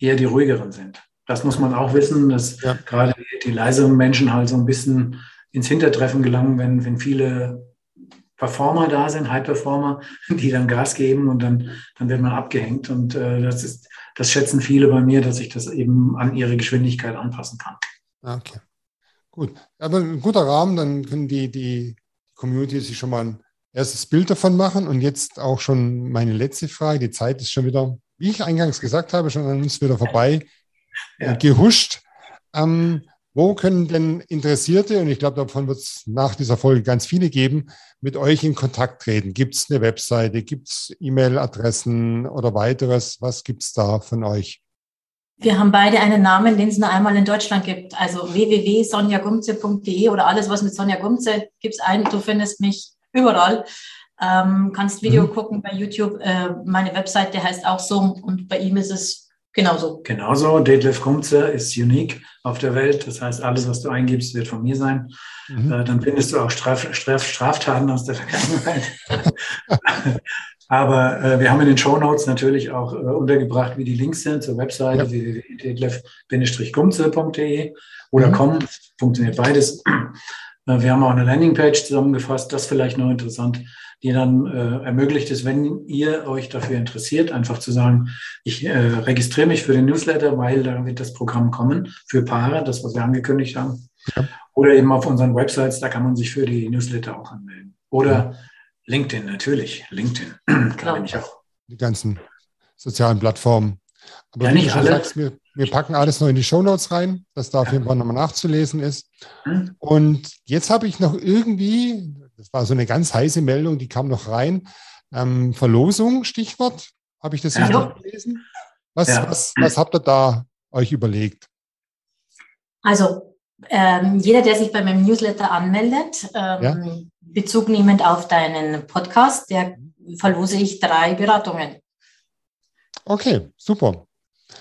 eher die ruhigeren sind. Das muss man auch wissen, dass ja. gerade die leiseren Menschen halt so ein bisschen ins Hintertreffen gelangen, wenn, wenn viele Performer da sind, High-Performer, die dann Gas geben und dann, dann wird man abgehängt. Und äh, das ist, das schätzen viele bei mir, dass ich das eben an ihre Geschwindigkeit anpassen kann.
Okay. Gut. Aber ein guter Rahmen, dann können die, die Community sich schon mal ein erstes Bild davon machen. Und jetzt auch schon meine letzte Frage. Die Zeit ist schon wieder, wie ich eingangs gesagt habe, schon an uns wieder vorbei ja. gehuscht. Ähm, wo können denn Interessierte, und ich glaube, davon wird es nach dieser Folge ganz viele geben, mit euch in Kontakt treten? Gibt es eine Webseite, gibt es E-Mail-Adressen oder weiteres? Was gibt es da von euch?
Wir haben beide einen Namen, den es nur einmal in Deutschland gibt. Also www.sonjagumze.de oder alles, was mit Sonja Gumze gibt's ein. Du findest mich überall. Ähm, kannst Video mhm. gucken bei YouTube. Äh, meine Webseite heißt auch so und bei ihm ist es Genauso.
Genauso. Detlef Kumze ist unique auf der Welt. Das heißt, alles, was du eingibst, wird von mir sein. Mhm. Äh, dann findest du auch Straf, Straf, Straftaten aus der Vergangenheit. Aber äh, wir haben in den Show Notes natürlich auch äh, untergebracht, wie die Links sind zur Webseite ja. www.detlef-kumze.de oder mhm. com. Funktioniert beides. Äh, wir haben auch eine Landingpage zusammengefasst. Das vielleicht noch interessant die dann äh, ermöglicht es, wenn ihr euch dafür interessiert, einfach zu sagen, ich äh, registriere mich für den Newsletter, weil da wird das Programm kommen für Paare, das, was wir angekündigt haben. Ja. Oder eben auf unseren Websites, da kann man sich für die Newsletter auch anmelden. Oder ja. LinkedIn, natürlich, LinkedIn.
da bin ich auch. Die ganzen sozialen Plattformen. Aber ja, nicht alle. Sagst, wir, wir, packen alles noch in die Shownotes rein, dass da auf jeden Fall nochmal nachzulesen ist. Hm. Und jetzt habe ich noch irgendwie, das war so eine ganz heiße Meldung, die kam noch rein. Ähm, Verlosung, Stichwort. Habe ich das ja. richtig gelesen? Was, ja. was, was habt ihr da euch überlegt?
Also ähm, jeder, der sich bei meinem Newsletter anmeldet, ähm, ja. Bezug nehmend auf deinen Podcast, der verlose ich drei Beratungen.
Okay, super.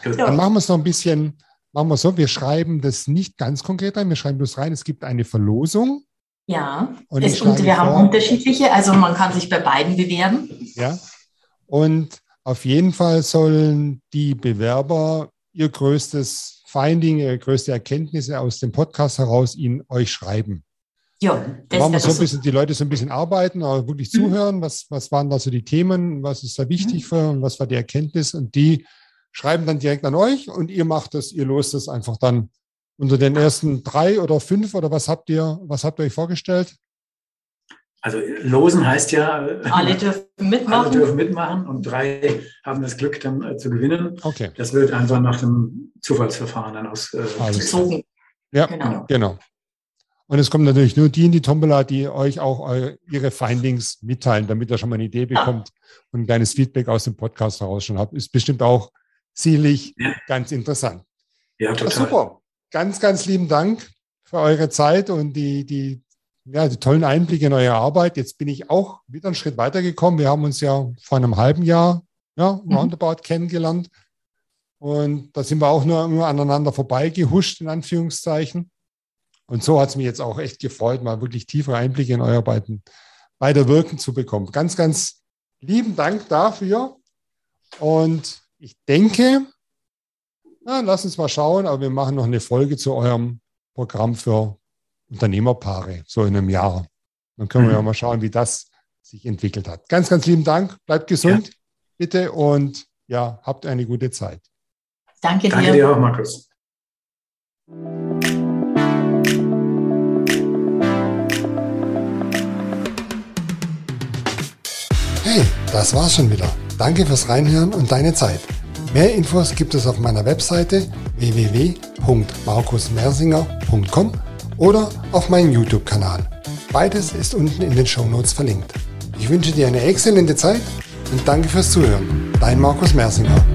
Dann machen wir es noch ein bisschen, machen wir so, wir schreiben das nicht ganz konkret ein, wir schreiben bloß rein, es gibt eine Verlosung
ja, und, es, und wir haben unterschiedliche, also man kann sich bei beiden bewerben.
Ja, und auf jeden Fall sollen die Bewerber ihr größtes Finding, ihre größte Erkenntnisse aus dem Podcast heraus Ihnen euch schreiben. Ja, das machen wir so ein bisschen, die Leute so ein bisschen arbeiten, aber wirklich mhm. zuhören. Was, was waren da so die Themen? Was ist da wichtig mhm. für und was war die Erkenntnis? Und die schreiben dann direkt an euch und ihr macht das, ihr lost das einfach dann unter den ersten drei oder fünf oder was habt ihr, was habt ihr euch vorgestellt?
Also losen heißt ja,
alle dürfen mitmachen.
Alle dürfen mitmachen und drei haben das Glück dann äh, zu gewinnen.
Okay.
Das wird einfach nach dem Zufallsverfahren dann ausgezogen.
Äh, ja, genau. genau. Und es kommen natürlich nur die in die Tombola, die euch auch eure, ihre Findings mitteilen, damit ihr schon mal eine Idee bekommt ja. und ein kleines Feedback aus dem Podcast heraus schon habt. Ist bestimmt auch sicherlich ja. ganz interessant.
Ja, total. Ja,
super ganz, ganz lieben Dank für eure Zeit und die, die, ja, die tollen Einblicke in eure Arbeit. Jetzt bin ich auch wieder einen Schritt weitergekommen. Wir haben uns ja vor einem halben Jahr, ja, mhm. roundabout mhm. kennengelernt. Und da sind wir auch nur immer aneinander vorbeigehuscht, in Anführungszeichen. Und so hat es mich jetzt auch echt gefreut, mal wirklich tiefere Einblicke in eure beiden, beide Wirken zu bekommen. Ganz, ganz lieben Dank dafür. Und ich denke, na, lass uns mal schauen, aber wir machen noch eine Folge zu eurem Programm für Unternehmerpaare, so in einem Jahr. Dann können wir ja mhm. mal schauen, wie das sich entwickelt hat. Ganz, ganz lieben Dank. Bleibt gesund, ja. bitte, und ja, habt eine gute Zeit.
Danke dir.
Danke dir auch, Markus.
Hey, das war's schon wieder. Danke fürs Reinhören und deine Zeit. Mehr Infos gibt es auf meiner Webseite www.markusmersinger.com oder auf meinem YouTube-Kanal. Beides ist unten in den Show Notes verlinkt. Ich wünsche dir eine exzellente Zeit und danke fürs Zuhören. Dein Markus Mersinger.